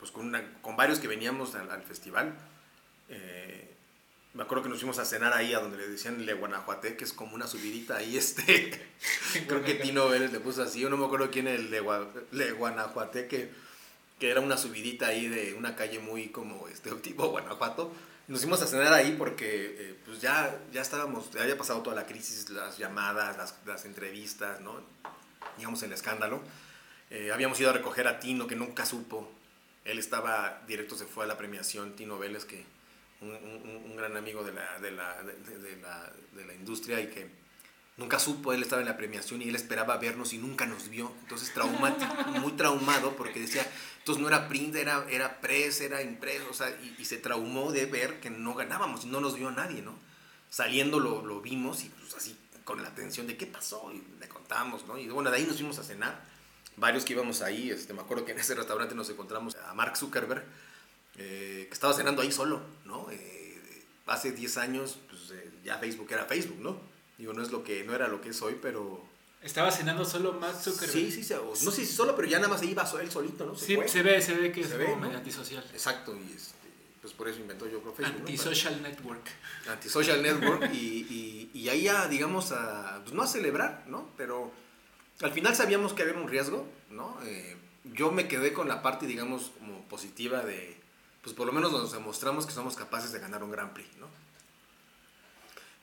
pues con, una- con varios que veníamos al, al festival. Eh, me acuerdo que nos fuimos a cenar ahí a donde le decían Le Guanajuaté, que es como una subidita ahí, este... Creo que Tino Vélez le puso así, yo no me acuerdo quién el de, Gua- de Guanajuaté, que, que era una subidita ahí de una calle muy como este tipo Guanajuato. Nos fuimos a cenar ahí porque eh, pues ya, ya estábamos, ya había pasado toda la crisis, las llamadas, las, las entrevistas, ¿no? Digamos el escándalo. Eh, habíamos ido a recoger a Tino, que nunca supo. Él estaba, directo se fue a la premiación, Tino Vélez, que un, un- un gran amigo de la, de, la, de- la, de la industria y que nunca supo, él estaba en la premiación y él esperaba vernos y nunca nos vio. Entonces, traumático, muy traumado porque decía, entonces no era print, era, era press, era impreso, o sea, y, y se traumó de ver que no ganábamos y no nos vio a nadie, ¿no? Saliendo lo, lo vimos y pues así con la atención de qué pasó y le contamos, ¿no? Y bueno, de ahí nos fuimos a cenar. Varios que íbamos ahí, este, me acuerdo que en ese restaurante nos encontramos a Mark Zuckerberg, eh, que estaba cenando ahí solo, ¿no? Eh, hace 10 años, pues eh, ya Facebook era Facebook, ¿no? Digo, no es lo que, no era lo que es hoy, pero... Estaba cenando solo Mark Zuckerberg. Sí, sí, se- o- no sé si solo, pero ya nada más se iba él solito, ¿no? Se Sí, fue. se ve, se ve que Se es ve, como ¿no? antisocial. Exacto, y este, pues por eso inventó yo creo Facebook, ¿no? Antisocial network. Para- Antisocial Network, y, y, y ahí ya, digamos, a, pues no a celebrar, ¿no? Pero al final sabíamos que había un riesgo, ¿no? Eh, yo me quedé con la parte, digamos, como positiva de, pues por lo menos nos demostramos que somos capaces de ganar un Grand Prix, ¿no?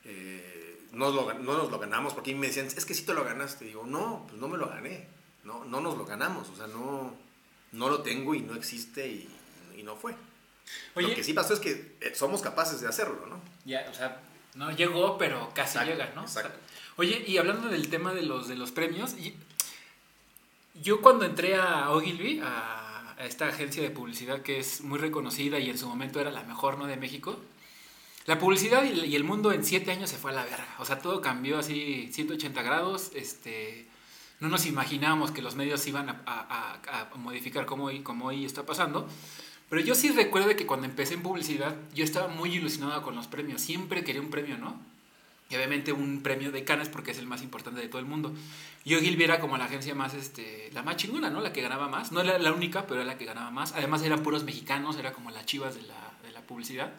Eh, no, no, nos lo ganamos porque me decían, es que si te lo ganaste. Digo, no, pues no me lo gané, no, no nos lo ganamos, o sea, no, no lo tengo y no existe y, y no fue. lo que sí pasó es que eh, somos capaces de hacerlo, ¿no? Ya, o sea, no llegó, pero casi llega, ¿no? Exacto. Oye, y hablando del tema de los, de los premios, yo cuando entré a Ogilvy, a, esta agencia de publicidad que es muy reconocida y en su momento era la mejor, ¿no? De México, la publicidad y, el mundo en siete años se fue a la verga. O sea, todo cambió así 180 grados. Este, no nos imaginábamos que los medios iban a, a, modificar como hoy, como hoy está pasando. Pero yo sí recuerdo que cuando empecé en publicidad, yo estaba muy ilusionado con los premios. Siempre quería un premio, ¿no? Y obviamente un premio de Cannes porque es el más importante de todo el mundo. Yo Gilby era como la agencia más, este, la más chingona, ¿no? La que ganaba más. No era la única, pero era la que ganaba más. Además eran puros mexicanos, era como las chivas de la, de la publicidad.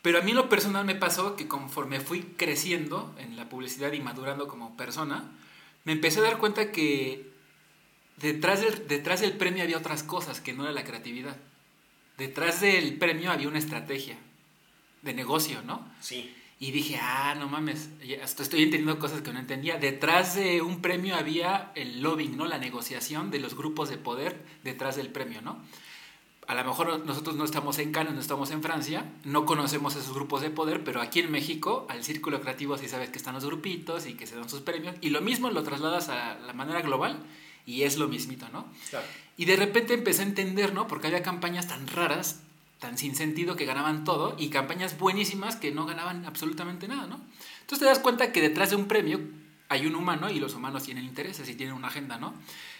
Pero a mí lo personal me pasó que conforme fui creciendo en la publicidad y madurando como persona, me empecé a dar cuenta que detrás del, detrás del premio había otras cosas que no era la creatividad. Detrás del premio había una estrategia de negocio, ¿no? Sí. Y dije, ah, no mames, hasta estoy entendiendo cosas que no entendía. Detrás de un premio había el lobbying, ¿no? La negociación de los grupos de poder detrás del premio, ¿no? A lo mejor nosotros no estamos en Cannes, no estamos en Francia, no conocemos esos grupos de poder, pero aquí en México, al círculo creativo sí sabes que están los grupitos y que se dan sus premios. Y lo mismo lo trasladas a la manera global y es lo mismito, ¿no? Claro. Y de repente empecé a entender, ¿no? Porque había campañas tan raras tan sin sentido que ganaban todo y campañas buenísimas que no ganaban absolutamente nada, ¿no? Entonces te das cuenta que detrás de un premio hay un humano y los humanos tienen intereses y tienen una agenda, ¿no?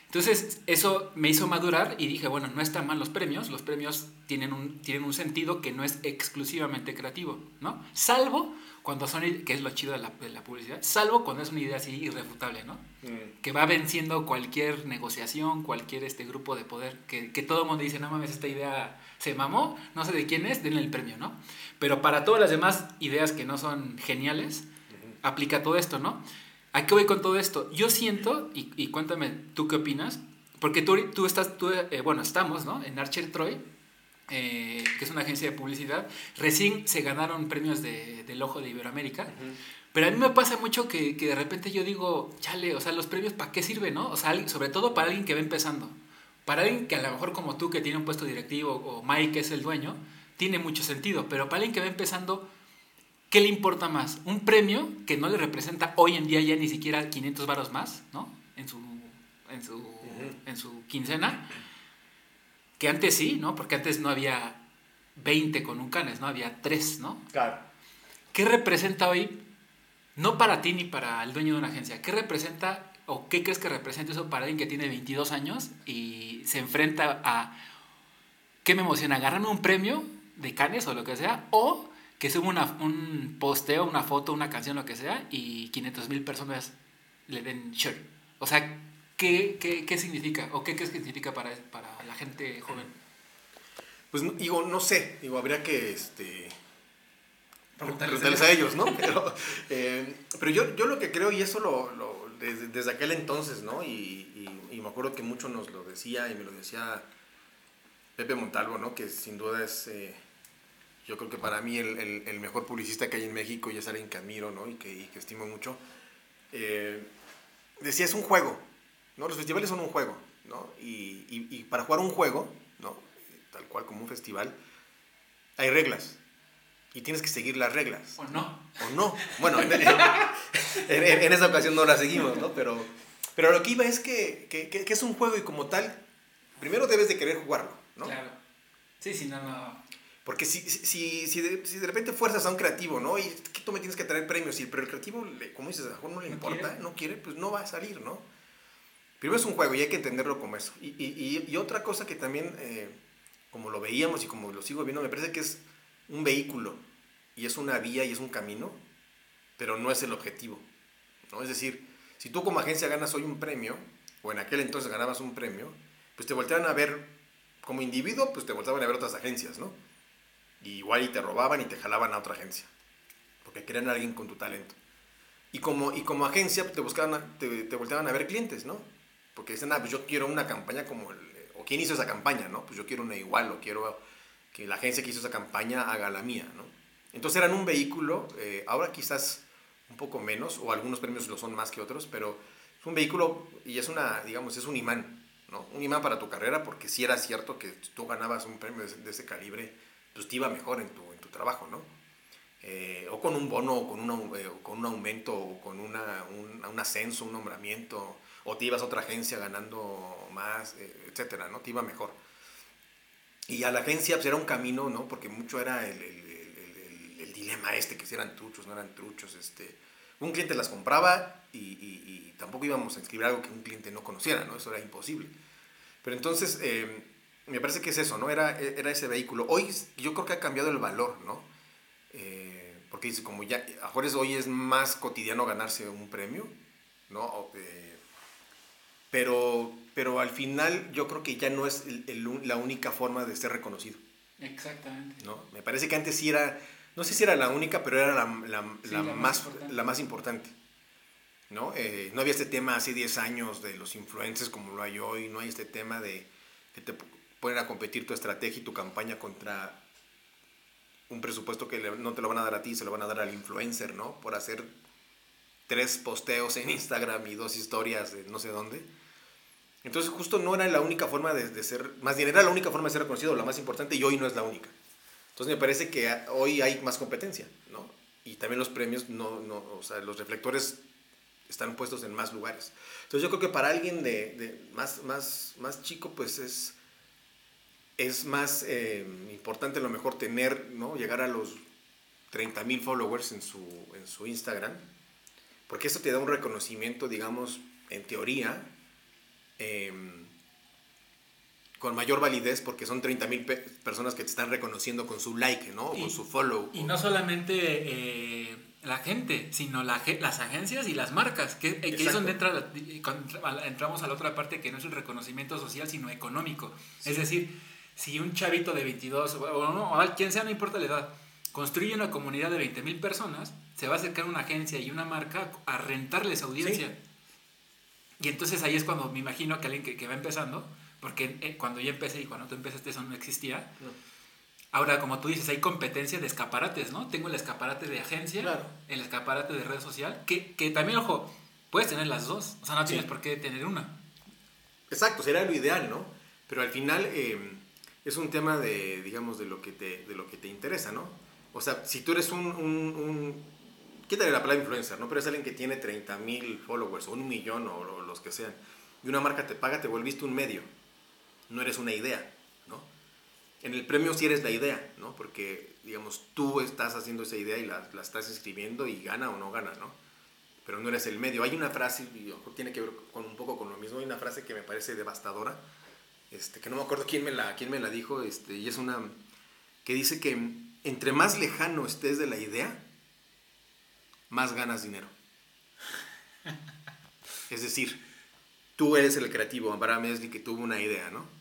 Entonces eso me hizo madurar y dije, bueno, no están mal los premios, los premios tienen un, tienen un sentido que no es exclusivamente creativo, ¿no? Salvo cuando son, que es lo chido de la, publicidad, salvo cuando es una idea así irrefutable, ¿no? Mm. Que va venciendo cualquier negociación, cualquier este grupo de poder, que, que todo el mundo dice, no mames, esta idea se mamó, no sé de quién es, denle el premio, ¿no? Pero para todas las demás ideas que no son geniales, aplica todo esto, ¿no? ¿A qué voy con todo esto? Yo siento, y, cuéntame tú qué opinas, porque tú, tú estás, tú, eh, bueno, estamos, ¿no? En Archer Troy, eh, que es una agencia de publicidad, recién se ganaron premios de, del Ojo de Iberoamérica. Pero a mí me pasa mucho que, que, de repente yo digo, chale, o sea, los premios, ¿para qué sirven, no? O sea, sobre todo para alguien que va empezando. Para alguien que a lo mejor como tú, que tiene un puesto directivo, o Mike, que es el dueño, tiene mucho sentido. Pero para alguien que va empezando, ¿qué le importa más? Un premio que no le representa hoy en día ya ni siquiera 500 varos más, ¿no? En su, en su, en su quincena que antes sí, ¿no? Porque antes no había 20 con un canes, ¿no? Había 3, ¿no? Claro. ¿Qué representa hoy, no para ti ni para el dueño de una agencia, qué representa o qué crees que representa eso para alguien que tiene 22 años y se enfrenta a, ¿qué me emociona? ¿Agarrarme un premio de canes o lo que sea? ¿O que suba un posteo, una foto, una canción, lo que sea, y 500 mil personas le den share? O sea, ¿qué, qué, qué significa? ¿O qué crees que significa para, para gente joven? Pues digo, no sé, digo, habría que este, preguntarles, a ellos, ¿no? Pero, eh, pero yo, yo lo que creo, y eso lo, lo desde, aquel entonces, ¿no? Y, me acuerdo que mucho nos lo decía y me lo decía Pepe Montalvo, ¿no? Que sin duda es, eh, yo creo que para mí el, mejor publicista que hay en México y es alguien que admiro, ¿no? Y que, estimo mucho. Eh, decía, es un juego, ¿no? Los festivales son un juego. Y, para jugar un juego, ¿no? Tal cual como un festival, hay reglas. Y tienes que seguir las reglas. O no. O no. Bueno, en, esa ocasión no las seguimos, ¿no? Pero, pero lo que iba es que, que, es un juego y como tal, primero debes de querer jugarlo, ¿no? Claro. Sí, sí, no, no. Porque si, si, si, de, si de repente fuerzas a un creativo, ¿no? Y que tú me tienes que traer premios, y, pero el creativo, como dices, a lo mejor no le importa, no quiere, pues no va a salir, ¿no? Primero es un juego y hay que entenderlo como eso. Y, y, y otra cosa que también, eh, como lo veíamos y como lo sigo viendo, me parece que es un vehículo y es una vía y es un camino, pero no es el objetivo. ¿no? Es decir, si tú como agencia ganas hoy un premio, o en aquel entonces ganabas un premio, pues te volteaban a ver como individuo, pues te volteaban a ver otras agencias, ¿no? igual y te robaban y te jalaban a otra agencia, porque querían a alguien con tu talento. Y como, y como agencia te buscaban, te volteaban a ver clientes, ¿no? Porque dicen, ah, pues yo quiero una campaña como el, o quién hizo esa campaña, ¿no? Pues yo quiero una igual, o quiero que la agencia que hizo esa campaña haga la mía, ¿no? Entonces eran un vehículo, eh, ahora quizás un poco menos, o algunos premios lo son más que otros, pero es un vehículo y es una, digamos, es un imán, ¿no? Un imán para tu carrera, porque si era cierto que tú ganabas un premio de, ese calibre, pues te iba mejor en tu, en tu trabajo, ¿no? Eh, o con un bono, o con, una, eh, con un aumento, o con una, un, un, ascenso, un nombramiento, o te ibas a otra agencia ganando más, eh, etcétera, ¿no? Te iba mejor. Y a la agencia pues, era un camino, ¿no? Porque mucho era el, el, dilema este, que si eran truchos, no eran truchos, este... Un cliente las compraba y, tampoco íbamos a escribir algo que un cliente no conociera, ¿no? Eso era imposible. Pero entonces, eh, me parece que es eso, ¿no? Era, era ese vehículo. Hoy yo creo que ha cambiado el valor, ¿no? Eh, porque dice, como ya, a Juárez hoy es más cotidiano ganarse un premio, ¿no? Eh, pero, pero al final yo creo que ya no es el, el, la única forma de ser reconocido. Exactamente. ¿no? Me parece que antes sí era, no sé si era la única, pero era la, la, sí, la, la más, más la más importante. ¿no? Eh, no había este tema hace 10 años de los influencers como lo hay hoy, no hay este tema de que te ponen a competir tu estrategia y tu campaña contra un presupuesto que no te lo van a dar a ti, se lo van a dar al influencer, ¿no? Por hacer tres posteos en Instagram y dos historias de no sé dónde. Entonces justo no era la única forma de, de, ser, más bien era la única forma de ser reconocido, la más importante, y hoy no es la única. Entonces me parece que hoy hay más competencia, ¿no? Y también los premios, no, no, o sea, los reflectores están puestos en más lugares. Entonces yo creo que para alguien de, de más, más, más chico, pues es, es más eh, importante a lo mejor tener, ¿no? Llegar a los 30 mil followers en su, en su Instagram, porque eso te da un reconocimiento, digamos, en teoría, eh, con mayor validez porque son 30 mil pe personas que te están reconociendo con su like, ¿no? Y, con su follow. Y no solamente eh, la gente, sino la, las agencias y las marcas, que, que es donde entra, entramos a la otra parte que no es el reconocimiento social, sino económico. Sí. Es decir, si un chavito de 22 o, no, o quien sea, no importa la edad, construye una comunidad de 20 mil personas, se va a acercar una agencia y una marca a rentarles audiencia. Sí. Y entonces ahí es cuando me imagino que alguien que, que va empezando, porque eh, cuando yo empecé y cuando tú empezaste eso no existía. Ahora, como tú dices, hay competencia de escaparates, ¿no? Tengo el escaparate de agencia, claro. el escaparate de red social, que, que, también, ojo, puedes tener las dos, o sea, no tienes sí. por qué tener una. Exacto, sería lo ideal, ¿no? Pero al final eh, es un tema de, digamos, de lo, que te, de lo que te interesa, ¿no? O sea, si tú eres un, un, un quítale la palabra influencer, ¿no? Pero es alguien que tiene 30 mil followers o un millón o, o los que sean, y una marca te paga, te volviste un medio no eres una idea, ¿no? En el premio sí eres la idea, ¿no? Porque, digamos, tú estás haciendo esa idea y la, la estás escribiendo y gana o no gana, ¿no? Pero no eres el medio. Hay una frase, y tiene que ver con un poco con lo mismo, hay una frase que me parece devastadora, este, que no me acuerdo quién me la, quién me la dijo, este, y es una que dice que entre más lejano estés de la idea, más ganas dinero. Es decir, tú eres el creativo, Abraham Esli que tuvo una idea, ¿no?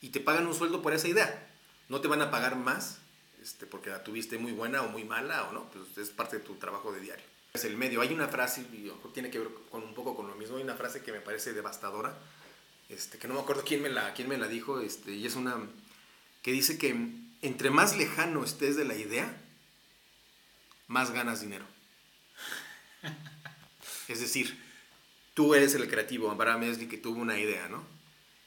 y te pagan un sueldo por esa idea. No te van a pagar más este, porque la tuviste muy buena o muy mala o no, pues es parte de tu trabajo de diario. Es el medio. Hay una frase, y tiene que ver con un poco con lo mismo, hay una frase que me parece devastadora, este, que no me acuerdo quién me la, quién me la dijo, este, y es una que dice que entre más lejano estés de la idea, más ganas dinero. Es decir, tú eres el creativo, Abraham Esli que tuvo una idea, ¿no?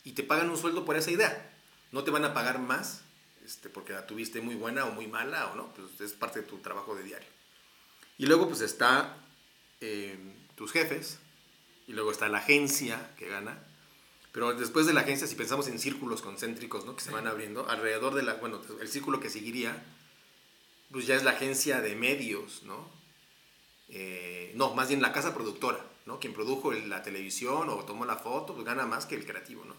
y te pagan un sueldo por esa idea. No te van a pagar más este, porque la tuviste muy buena o muy mala o no, pues es parte de tu trabajo de diario. Y luego pues está eh, tus jefes y luego está la agencia que gana. Pero después de la agencia, si pensamos en círculos concéntricos ¿no? que se van abriendo, alrededor de la, bueno, el círculo que seguiría, pues ya es la agencia de medios, ¿no? Eh, no, más bien la casa productora, ¿no? Quien produjo la televisión o tomó la foto, pues gana más que el creativo, ¿no?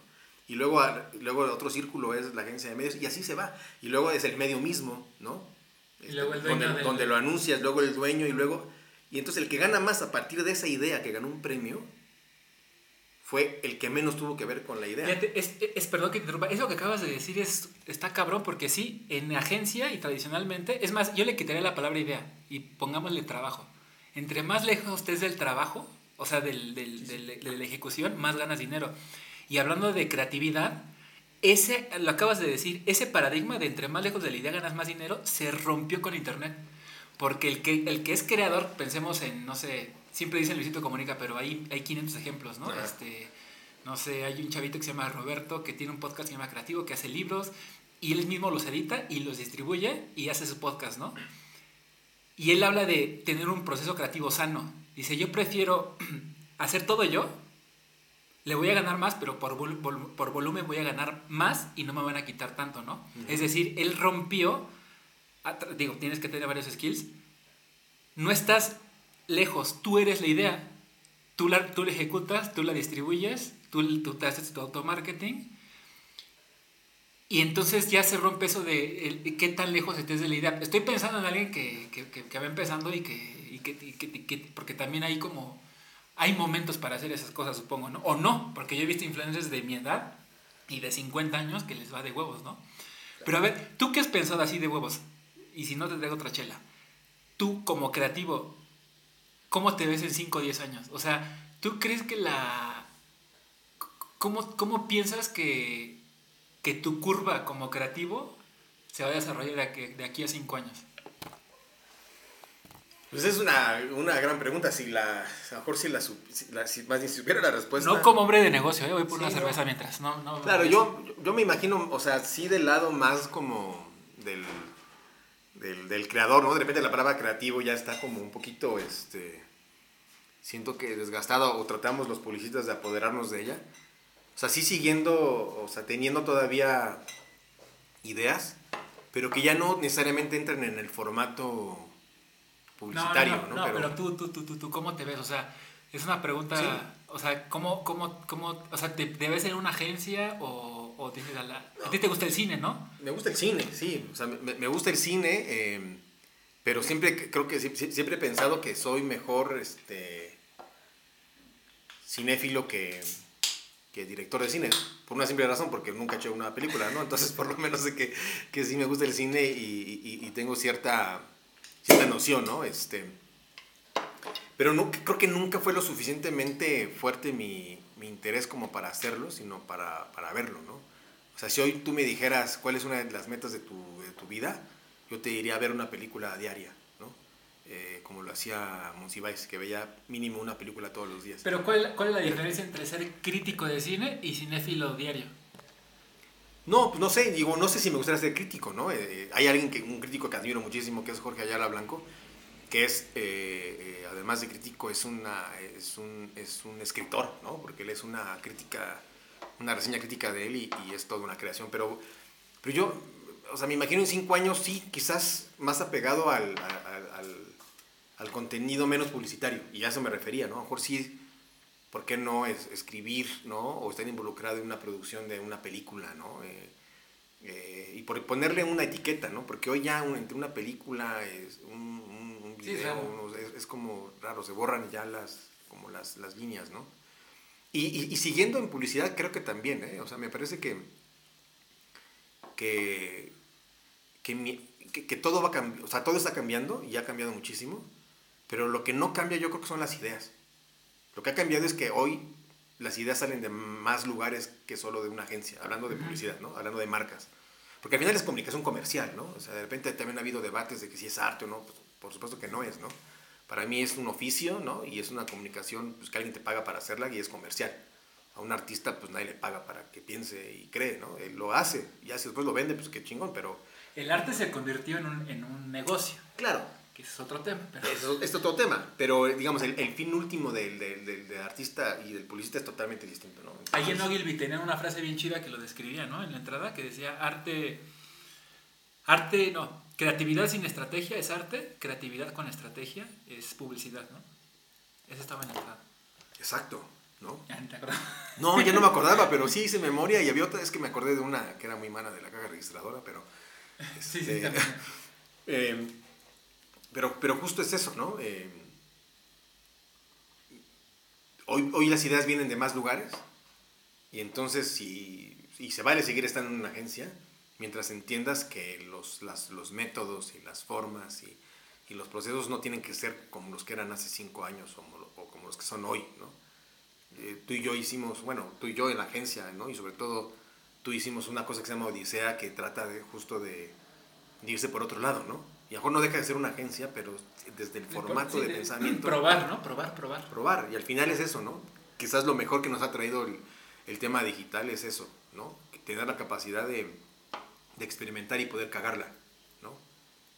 y luego, luego otro círculo es la agencia de medios, y así se va. Y luego es el medio mismo, ¿no? Y luego el donde, del... donde, lo anuncias, luego el dueño, y luego... Y entonces el que gana más a partir de esa idea que ganó un premio, fue el que menos tuvo que ver con la idea. Fíjate, es, es, perdón que te interrumpa, eso que acabas de decir es, está cabrón, porque sí, en agencia y tradicionalmente, es más, yo le quitaría la palabra idea y pongámosle trabajo. Entre más lejos estés del trabajo, o sea, del, del, del, de la ejecución, más ganas dinero. Y hablando de creatividad, ese, lo acabas de decir, ese paradigma de entre más lejos de la idea ganas más dinero, se rompió con Internet. Porque el que, el que es creador, pensemos en, no sé, siempre dice Luisito Comunica, pero hay, hay 500 ejemplos, ¿no? Este, no sé, hay un chavito que se llama Roberto, que tiene un podcast que se llama Creativo, que hace libros, y él mismo los edita y los distribuye y hace su podcast, ¿no? Y él habla de tener un proceso creativo sano. Dice, yo prefiero hacer todo yo, le voy a ganar más, pero por, por volumen voy a ganar más y no me van a quitar tanto, ¿no? Es decir, él rompió, digo, tienes que tener varios skills, no estás lejos, tú eres la idea, tú la, tú la ejecutas, tú la distribuyes, tú, tú te haces tu automarketing y entonces ya se rompe eso de qué tan lejos estés de la idea. Estoy pensando en alguien que, que, que, va empezando y que, y que, porque también hay como, hay momentos para hacer esas cosas, supongo, ¿no? O no, porque yo he visto influencers de mi edad y de 50 años que les va de huevos, ¿no? Pero a ver, ¿tú qué has pensado así de huevos? Y si no, te traigo otra chela. Tú como creativo, ¿cómo te ves en 5 o 10 años? O sea, ¿tú crees que la... ¿Cómo, cómo piensas que que tu curva como creativo se va a desarrollar de aquí, a cinco años? Pues es una, una, gran pregunta. Si la, a lo mejor si la, si más bien supiera la respuesta. No como hombre de negocio, ¿eh? voy por una cerveza mientras. No, no, claro, yo, yo me imagino, o sea, sí del lado más como del, del, del, creador, ¿no? De repente la palabra creativo ya está como un poquito, este, siento que desgastado o tratamos los publicistas de apoderarnos de ella. O sea, sí siguiendo, o sea, teniendo todavía ideas, pero que ya no necesariamente entran en el formato publicitario, ¿no? No, pero, tú, tú, tú, tú, ¿cómo te ves? O sea, es una pregunta, o sea, ¿cómo, cómo, cómo, o sea, ¿te, ¿debes ser una agencia o, o tienes a la... A ti te gusta el cine, ¿no? Me gusta el cine, sí, o sea, me, me gusta el cine, eh, pero siempre, creo que siempre he pensado que soy mejor, este, cinéfilo que que director de cine, por una simple razón, porque nunca he hecho una película, ¿no? Entonces, por lo menos sé que, que sí me gusta el cine y, y, tengo cierta, cierta noción, ¿no? Este, pero no, creo que nunca fue lo suficientemente fuerte mi, mi interés como para hacerlo, sino para, para, verlo, ¿no? O sea, si hoy tú me dijeras cuál es una de las metas de tu, de tu vida, yo te diría ver una película diaria. Eh, como lo hacía Monsiváis, que veía mínimo una película todos los días. Pero ¿cuál, ¿cuál, es la diferencia entre ser crítico de cine y cinéfilo diario? No, pues no sé, digo, no sé si me gustaría ser crítico, ¿no? Eh, hay alguien que, un crítico que admiro muchísimo, que es Jorge Ayala Blanco, que es, eh, además de crítico, es, una, es, un, es un escritor, ¿no? Porque él es una crítica, una reseña crítica de él y, y es toda una creación, pero, pero yo, o sea, me imagino en cinco años, sí, quizás más apegado al, al al contenido menos publicitario. Y a eso me refería, ¿no? A lo mejor sí, ¿por qué no es escribir, ¿no? O estar involucrado en una producción de una película, ¿no? Eh, eh, y por ponerle una etiqueta, ¿no? Porque hoy ya entre una película es un, video, es, como raro, se borran ya las, como las, las líneas, ¿no? Y, y, siguiendo en publicidad creo que también, ¿eh? O sea, me parece que, que, que, que todo va cambiando, o sea, todo está cambiando y ha cambiado muchísimo pero lo que no cambia yo creo que son las ideas. Lo que ha cambiado es que hoy las ideas salen de más lugares que solo de una agencia, hablando de publicidad, ¿no? Hablando de marcas. Porque al final es comunicación comercial, ¿no? O sea, de repente también ha habido debates de que si es arte o no, pues, por supuesto que no es, ¿no? Para mí es un oficio, ¿no? Y es una comunicación pues, que alguien te paga para hacerla y es comercial. A un artista pues nadie le paga para que piense y cree, ¿no? Él lo hace, ya si después lo vende, pues qué chingón, pero... El arte se convirtió en un, en un negocio. Claro, que es otro tema. Pero... Es, otro tema, pero digamos, el, fin último del, del, del, artista y del publicista es totalmente distinto, ¿no? Ahí en Ogilvy tenía una frase bien chida que lo describía, ¿no? En la entrada, que decía, arte, arte, no, creatividad sin estrategia es arte, creatividad con estrategia es publicidad, ¿no? Esa estaba en la entrada. Exacto. ¿no? Ya te no, ya no me acordaba, pero sí hice memoria y había otra, es que me acordé de una que era muy mala de la caja registradora, pero... sí, sí, este, eh, pero, pero justo es eso, ¿no? Eh, hoy, hoy las ideas vienen de más lugares y entonces si, y se vale seguir estando en una agencia mientras entiendas que los, las, los métodos y las formas y, Y los procesos no tienen que ser como los que eran hace cinco años o, como los que son hoy, ¿no? Eh, tú y yo hicimos, bueno, tú y yo en la agencia, ¿no? Y sobre todo tú hicimos una cosa que se llama Odisea que trata de justo de, irse por otro lado, ¿no? Y a lo mejor no deja de ser una agencia, pero desde el formato de, pensamiento. Probar, ¿no? Probar, probar. Probar. Y al final es eso, ¿no? Quizás lo mejor que nos ha traído el, el tema digital es eso, ¿no? Tener la capacidad de, de experimentar y poder cagarla, ¿no?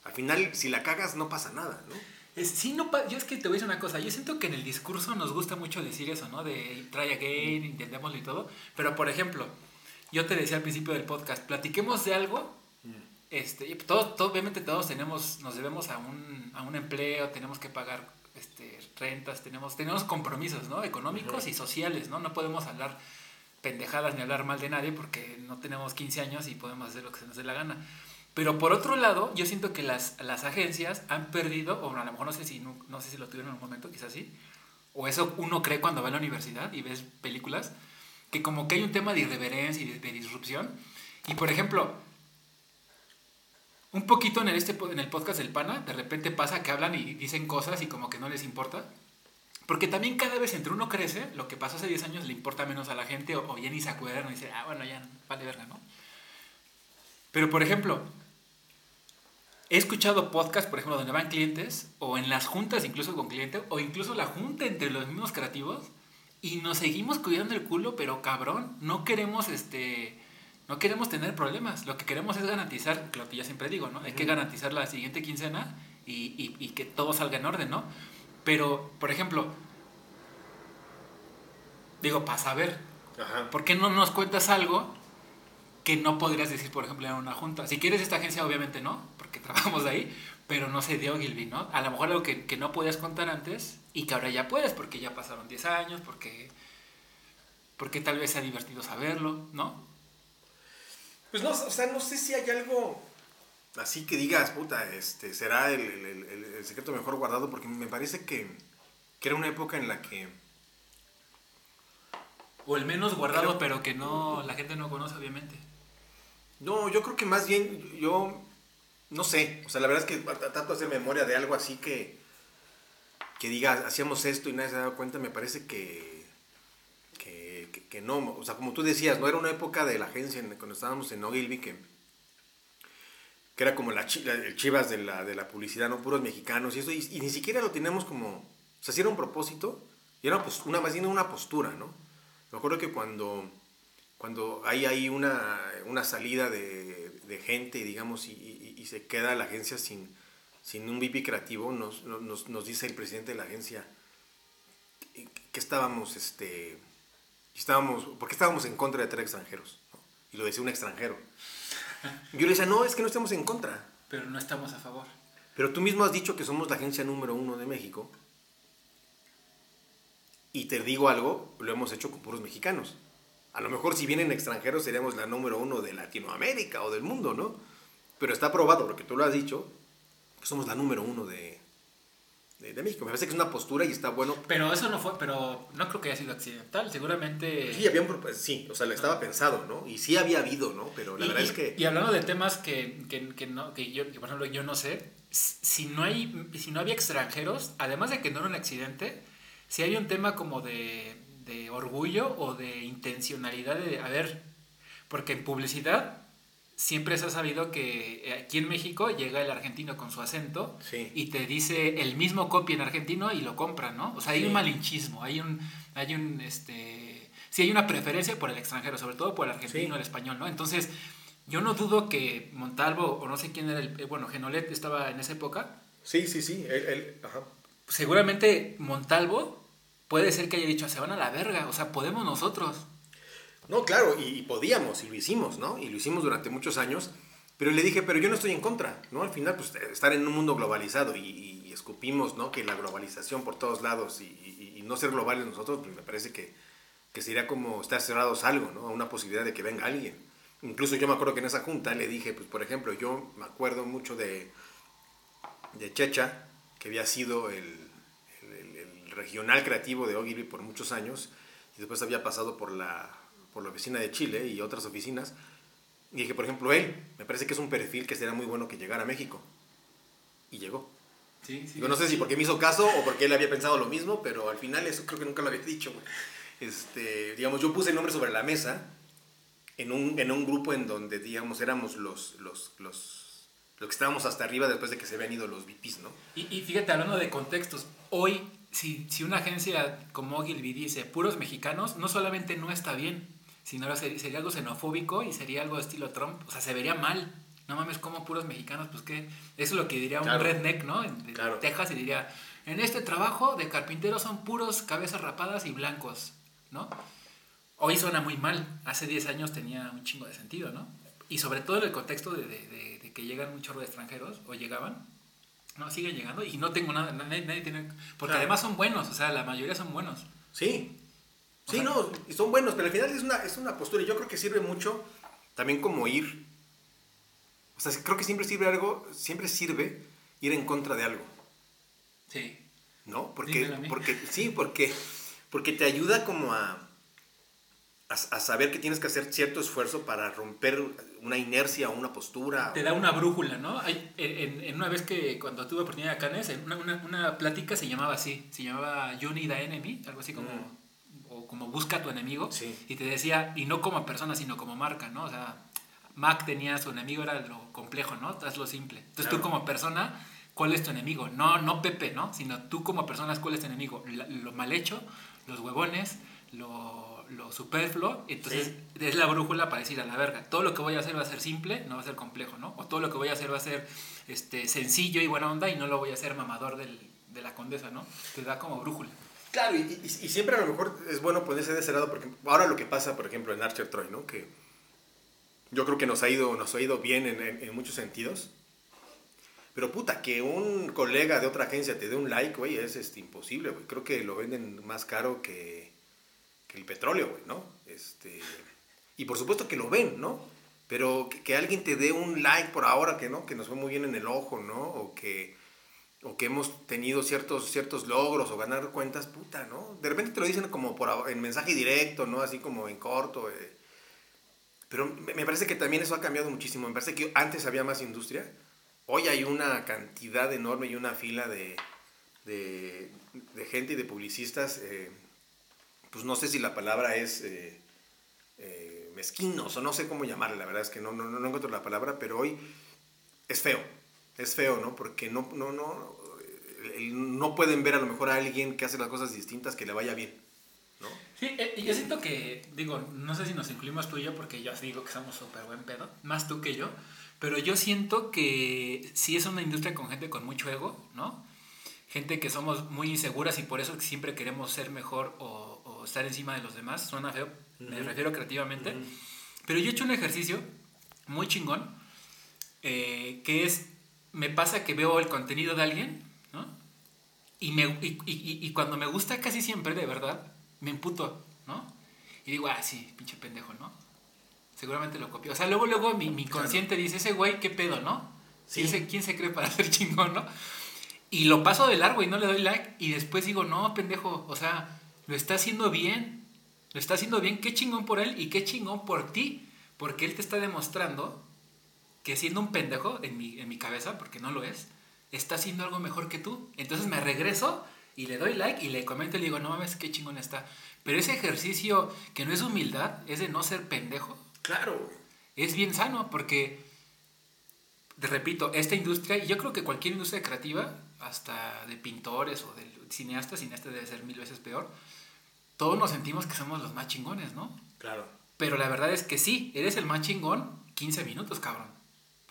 Al final, si la cagas, no pasa nada, ¿no? Es, sí, no, yo es que te voy a decir una cosa, yo siento que en el discurso nos gusta mucho decir eso, ¿no? De try again, intentémoslo y todo, pero por ejemplo, yo te decía al principio del podcast, platiquemos de algo, este, todos, obviamente todos tenemos, nos debemos a un, a un empleo, tenemos que pagar este, rentas, tenemos, tenemos compromisos, ¿no? Económicos y sociales, ¿no? No podemos hablar pendejadas ni hablar mal de nadie porque no tenemos 15 años y podemos hacer lo que se nos dé la gana. Pero por otro lado, yo siento que las, las agencias han perdido, o a lo mejor no sé si no, no sé si lo tuvieron en un momento, quizás sí, o eso uno cree cuando va a la universidad y ves películas, que como que hay un tema de irreverencia y de, disrupción. Y por ejemplo, un poquito en el, este, en el podcast del PANA, de repente pasa que hablan y dicen cosas y como que no les importa. Porque también cada vez entre uno crece, lo que pasó hace 10 años le importa menos a la gente o, bien y se acuerdan y dice, ah, bueno, ya vale verga, ¿no? Pero por ejemplo, he escuchado podcasts, por ejemplo, donde van clientes o en las juntas incluso con clientes o incluso la junta entre los mismos creativos y nos seguimos cuidando el culo, pero cabrón, no queremos este no queremos tener problemas, lo que queremos es garantizar, lo que ya siempre digo, ¿no? Hay que garantizar la siguiente quincena y, y, y que todo salga en orden, ¿no? Pero, por ejemplo, digo, para saber, ¿por qué no nos cuentas algo que no podrías decir, por ejemplo, en una junta? Si quieres esta agencia, obviamente no, porque trabajamos ahí, pero no se dio Gilby, ¿no? A lo mejor algo que, que, no podías contar antes y que ahora ya puedes, porque ya pasaron 10 años, porque, porque tal vez sea divertido saberlo, ¿no? Pues no, o sea, no sé si hay algo así que digas, puta, este, será el, el, secreto mejor guardado, porque me parece que, que, era una época en la que... O el menos guardado, pero que no la gente no conoce, obviamente. No, yo creo que más bien, yo no sé, o sea, la verdad es que trato de hacer memoria de algo así que, que diga, hacíamos esto y nadie se daba cuenta, me parece que, que, no, o sea, como tú decías, no era una época de la agencia cuando estábamos en Ogilvy que que era como el chivas de la, de la publicidad, ¿no? Puros mexicanos y eso, y, ni siquiera lo teníamos como, o sea, si era un propósito, y era pues, una, más bien una postura, ¿no? Me acuerdo que cuando, cuando hay ahí una, una salida de, gente, digamos, y, y, se queda la agencia sin, sin un VP creativo, nos, nos, nos dice el presidente de la agencia que estábamos, este, estábamos, porque estábamos en contra de traer extranjeros, ¿no? Y lo decía un extranjero. Yo le decía, no, es que no estamos en contra. Pero no estamos a favor. Pero tú mismo has dicho que somos la agencia número uno de México. Y te digo algo, lo hemos hecho con puros mexicanos. A lo mejor si vienen extranjeros seríamos la número uno de Latinoamérica o del mundo, ¿no? Pero está probado, porque tú lo has dicho, que somos la número uno de, de, México. Me parece que es una postura y está bueno. Pero eso no fue, pero no creo que haya sido accidental, seguramente... Sí, había un, sí, o sea, le estaba pensado, ¿no? Y sí había habido, ¿no? Pero la verdad es que... Y hablando de temas que, que, que no, que yo, por ejemplo, yo no sé, si no, hay, si no había extranjeros, además de que no era un accidente, si hay un tema como de, de orgullo o de intencionalidad de, a ver, porque en publicidad siempre se ha sabido que eh, aquí en México llega el argentino con su acento y te dice el mismo copy en argentino y lo compra, ¿no? O sea, hay un malinchismo, hay un, hay un, este, sí hay una preferencia por el extranjero, sobre todo por el argentino, el español, ¿no? Entonces, yo no dudo que Montalvo, o no sé quién era el, eh, bueno, Genolet estaba en esa época. Sí, sí, sí, él, ajá. Seguramente Montalvo puede ser que haya dicho, se van a la verga, o sea, podemos nosotros. No, claro, y, podíamos, y lo hicimos, ¿no? Y lo hicimos durante muchos años, pero le dije, pero yo no estoy en contra, ¿no? Al final, pues estar en un mundo globalizado y, escupimos, ¿no? Que la globalización por todos lados y, no ser globales nosotros, pues me parece que, que sería como estar cerrados a algo, ¿no? A una posibilidad de que venga alguien. Incluso yo me acuerdo que en esa junta le dije, pues por ejemplo, yo me acuerdo mucho de, de Checha, que había sido el, el, el regional creativo de Ogilvy por muchos años, y después había pasado por la por la oficina de Chile y otras oficinas. Y dije, por ejemplo, él, me parece que es un perfil que sería muy bueno que llegara a México. Y llegó. Sí, sí, no sé si porque me hizo caso o porque él había pensado lo mismo, pero al final eso creo que nunca lo había dicho, güey. Este, digamos, yo puse el nombre sobre la mesa en un, en un grupo en donde, digamos, éramos los, los, los, los que estábamos hasta arriba después de que se habían ido los VPs, ¿no? Y, y fíjate, hablando de contextos, hoy, si, si una agencia como Ogilvy dice puros mexicanos, no solamente no está bien, sino sería, sería algo xenofóbico y sería algo de estilo Trump, o sea, se vería mal. No mames, como puros mexicanos, pues que eso es lo que diría un redneck, ¿no? En Texas y diría, en este trabajo de carpintero son puros cabezas rapadas y blancos, ¿no? Hoy suena muy mal, hace 10 años tenía un chingo de sentido, ¿no? Y sobre todo en el contexto de, de, que llegan un chorro de extranjeros, o llegaban, no, siguen llegando y no tengo nada, nadie, tiene, porque además son buenos, o sea, la mayoría son buenos. Sí, sí, no, son buenos, pero al final es una, es una postura y yo creo que sirve mucho también como ir o sea, creo que siempre sirve algo, siempre sirve ir en contra de algo. Sí. ¿No? Porque, porque sí, porque, porque te ayuda como a, a, saber que tienes que hacer cierto esfuerzo para romper una inercia o una postura. Te da una brújula, ¿no? Hay, en, una vez que cuando tuve oportunidad de Canes, en una, una, una, plática se llamaba así, se llamaba You Need a Enemy, algo así como, o como Busca a tu enemigo, sí. y te decía, y no como persona, sino como marca, ¿no? O sea, Mac tenía su enemigo, era lo complejo, ¿no? lo simple. Entonces tú como persona, ¿cuál es tu enemigo? No, no Pepe, ¿no? Sino tú como persona, ¿cuál es tu enemigo? lo mal hecho, los huevones, lo, lo superfluo. Entonces es la brújula para decir a la verga, todo lo que voy a hacer va a ser simple, no va a ser complejo, ¿no? O todo lo que voy a hacer va a ser este, sencillo y buena onda y no lo voy a hacer mamador del, de la condesa, ¿no? Te da como brújula. Claro, y, siempre a lo mejor es bueno ponerse de ese lado, porque ahora lo que pasa, por ejemplo, en Archer Troy, ¿no? Que yo creo que nos ha ido, nos ha ido bien en, muchos sentidos. Pero puta, que un colega de otra agencia te dé un like, güey, es este, imposible, güey. Creo que lo venden más caro que, que el petróleo, güey, ¿no? Este, y por supuesto que lo ven, ¿no? Pero que, alguien te dé un like por ahora, que no, que nos fue muy bien en el ojo, ¿no? O que, o que hemos tenido ciertos, ciertos logros o ganar cuentas, puta, ¿no? De repente te lo dicen como por, en mensaje directo, ¿no? Así como en corto, eh, pero me parece que también eso ha cambiado muchísimo. Me parece que antes había más industria. Hoy hay una cantidad enorme y una fila de, de, gente y de publicistas. Eh, pues no sé si la palabra es eh, eh, mezquinos o no sé cómo llamarle. La verdad es que no, no, no encuentro la palabra, pero hoy es feo. Es feo, ¿no? Porque no, no, no, no pueden ver a lo mejor a alguien que hace las cosas distintas que le vaya bien. Sí, eh, y yo siento que, digo, no sé si nos incluimos tú y yo, porque yo digo que somos súper buen pedo, más tú que yo, pero yo siento que sí es una industria con gente con mucho ego, ¿no? Gente que somos muy inseguras y por eso siempre queremos ser mejor o, estar encima de los demás, suena feo, me refiero creativamente, pero yo he hecho un ejercicio muy chingón, eh, que es, me pasa que veo el contenido de alguien, ¿no? Y, me, y, y, y cuando me gusta casi siempre, de verdad, me imputo, ¿no? Y digo, ah, sí, pinche pendejo, ¿no? Seguramente lo copió. O sea, luego, luego mi, mi consciente dice, ese güey, ¿qué pedo, no? Sí. ¿Quién, se, cree para ser chingón, no? Y lo paso de largo y no le doy like. Y después digo, no, pendejo, o sea, lo está haciendo bien. Lo está haciendo bien. Qué chingón por él y qué chingón por ti. Porque él te está demostrando que siendo un pendejo en mi, en mi cabeza, porque no lo es, está haciendo algo mejor que tú. Entonces me regreso y le doy like y le comento y le digo, no mames, qué chingón está. Pero ese ejercicio que no es humildad, es de no ser pendejo. Claro. Es bien sano porque, te repito, esta industria, y yo creo que cualquier industria creativa, hasta de pintores o de cineastas, cineasta debe ser mil veces peor, todos nos sentimos que somos los más chingones, ¿no? Claro. Pero la verdad es que sí, eres el más chingón 15 minutos, cabrón.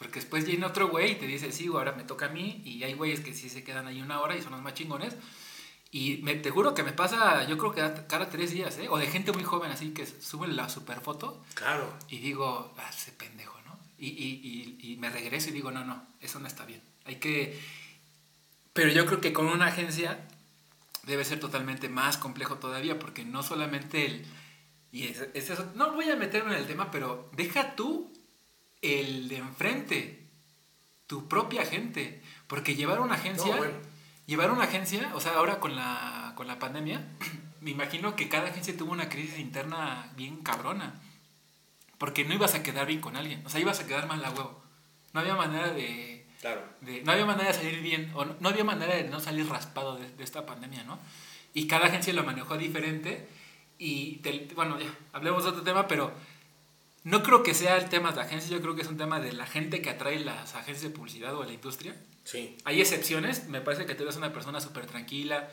Porque después viene otro güey y te dice, sí, ahora me toca a mí. Y hay güeyes que sí se quedan ahí una hora y son los más chingones. Y me, te juro que me pasa, yo creo que cada tres días, ¿eh? O de gente muy joven así que sube la super foto. Claro. Y digo, ah, ese pendejo, ¿no? Y, y, y, y, me regreso y digo, no, no, eso no está bien. Hay que... Pero yo creo que con una agencia debe ser totalmente más complejo todavía, porque no solamente el... Y es, eso, no voy a meterme en el tema, pero deja tú el de enfrente, tu propia gente. Porque llevar una agencia... Llevar una agencia, o sea, ahora con la, con la pandemia, me imagino que cada agencia tuvo una crisis interna bien cabrona. Porque no ibas a quedar bien con alguien. O sea, ibas a quedar mal a huevo. No había manera de, Claro. no había manera de salir bien, o no, había manera de no salir raspado de, esta pandemia, ¿no? Y cada agencia lo manejó diferente. Y, bueno, ya, hablemos de otro tema, pero no creo que sea el tema de agencias, yo creo que es un tema de la gente que atrae las agencias de publicidad o a la industria. Sí. Hay excepciones, me parece que tú eres una persona súper tranquila.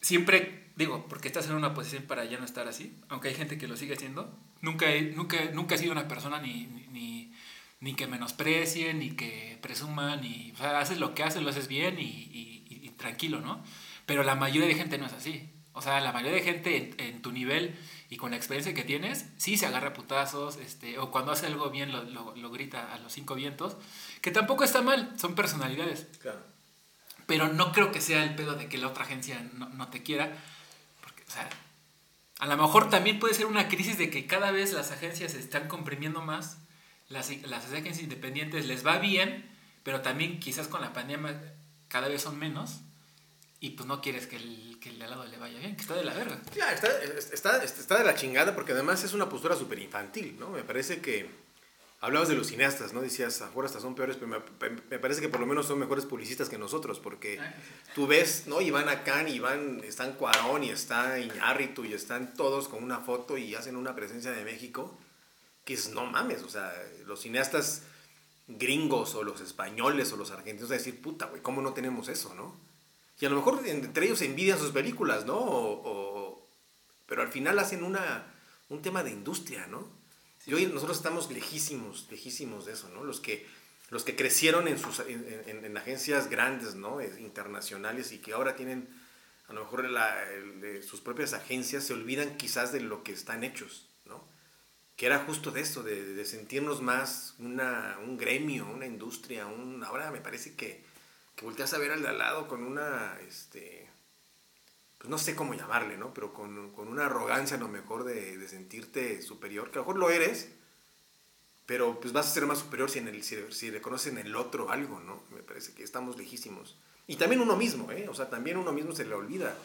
Siempre, digo, porque estás en una posición para ya no estar así, aunque hay gente que lo sigue haciendo. Nunca he, nunca, nunca he sido una persona ni, ni, ni que menosprecie, ni que presuma, ni... O sea, haces lo que haces, lo haces bien y, y, tranquilo, ¿no? Pero la mayoría de gente no es así. O sea, la mayoría de gente en tu nivel y con la experiencia que tienes, sí se agarra putazos, este, o cuando hace algo bien lo, lo, grita a los cinco vientos, que tampoco está mal, son personalidades. Claro. Pero no creo que sea el pedo de que la otra agencia no, no te quiera, porque, o sea, a lo mejor también puede ser una crisis de que cada vez las agencias se están comprimiendo más, las, las agencias independientes les va bien, pero también quizás con la pandemia cada vez son menos y pues no quieres que el, que el de lado le vaya bien, que está de la verga. Ya, está, está, está de la chingada porque además es una postura súper infantil, ¿no? Me parece que hablabas de los cineastas, ¿no? Decías, afuera hasta son peores, pero me, parece que por lo menos son mejores publicistas que nosotros, porque ah, tú ves, ¿no? Y van acá, y van, están Cuarón, y está Iñárritu, y están todos con una foto y hacen una presencia de México, que es, no mames, o sea, los cineastas gringos o los españoles o los argentinos a decir, puta, güey, ¿cómo no tenemos eso, no? Y a lo mejor entre ellos envidian sus películas, ¿no? O, pero al final hacen una, un tema de industria, ¿no? Y hoy nosotros estamos lejísimos, lejísimos de eso, ¿no? Los que, los que crecieron en, sus, en, agencias grandes, ¿no? Eh, internacionales y que ahora tienen a lo mejor sus propias agencias, se olvidan quizás de lo que están hechos, ¿no? Que era justo de eso, de, de sentirnos más una, un gremio, una industria, un, ahora me parece que que volteas a ver al de al lado con una, este, pues no sé cómo llamarle, ¿no? Pero con, con una arrogancia a lo mejor de, de, sentirte superior, que a lo mejor lo eres, pero pues vas a ser más superior si, en el, si, si reconoces en el otro algo, ¿no? Me parece que estamos lejísimos. Y también uno mismo, ¿eh? O sea, también uno mismo se le olvida.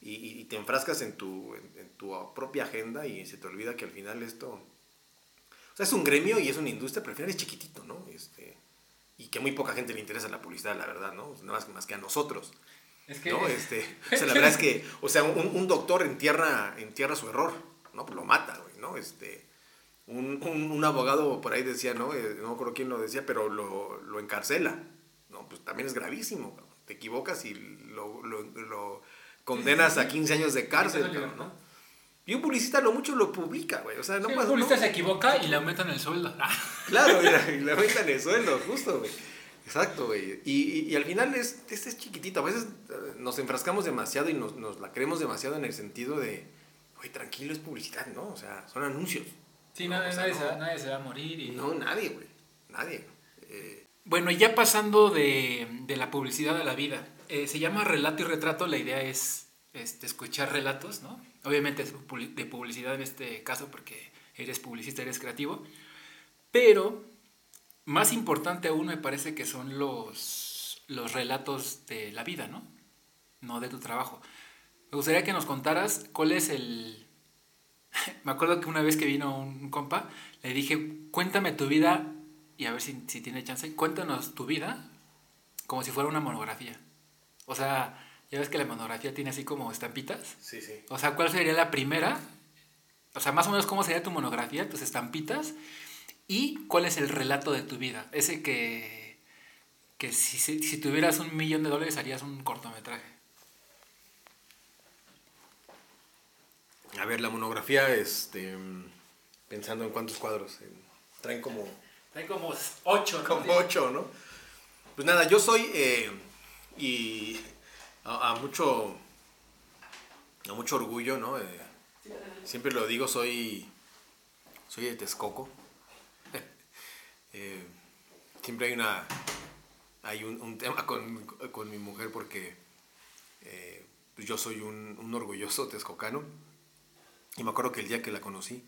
Y, te enfrascas en tu, en, tu propia agenda y se te olvida que al final esto... O sea, es un gremio y es una industria, pero al final es chiquitito, ¿no? Este, y que muy poca gente le interesa la publicidad, la verdad, ¿no? Nada más, más que a nosotros. Es que... ¿no? Este, o sea, la verdad es que, o sea, un, un doctor entierra, entierra su error, ¿no? Pues lo mata, güey, ¿no? Este, un, un, un, abogado por ahí decía, ¿no? Eh, no me acuerdo quién lo decía, pero lo, lo encarcela, ¿no? Pues también es gravísimo, te equivocas y lo, lo, lo condenas a 15 años de cárcel, ¿no? Y un publicista lo mucho lo publica, güey. O sea, no pasa, Un publicista se equivoca y le aumentan el sueldo. Claro, y le aumentan el sueldo, justo, güey. Exacto, güey. Y, y, al final es, este es chiquitito. A veces eh, nos enfrascamos demasiado y nos, nos la creemos demasiado en el sentido de, güey, tranquilo, es publicidad, ¿no? O sea, son anuncios. Sí, nadie, nadie, se va, nadie, se va, a morir. Y... No, nadie, güey. Nadie. Eh... Bueno, y ya pasando de, de, la publicidad a la vida. Eh, se llama relato y retrato. La idea es este, escuchar relatos, ¿no? Obviamente de publicidad en este caso porque eres publicista, eres creativo. Pero más importante aún me parece que son los, los relatos de la vida, ¿no? No de tu trabajo. Me gustaría que nos contaras cuál es el... me acuerdo que una vez que vino un compa, le dije, cuéntame tu vida y a ver si, si tiene chance, cuéntanos tu vida como si fuera una monografía. O sea, ya ves que la monografía tiene así como estampitas. Sí, sí. O sea, ¿cuál sería la primera? O sea, más o menos cómo sería tu monografía, tus estampitas. Y cuál es el relato de tu vida. Ese que, que si, si tuvieras un millón de dólares harías un cortometraje. A ver, la monografía, este, pensando en cuántos cuadros. traen como... Traen como ocho. ¿no? Como ocho, ¿no? Pues nada, yo soy... Eh, y a, mucho a mucho orgullo, ¿no? Eh, siempre lo digo, soy soy de Texcoco. Eh, siempre hay una hay un, tema con, con, mi mujer porque eh, pues yo soy un, un, orgulloso texcocano y me acuerdo que el día que la conocí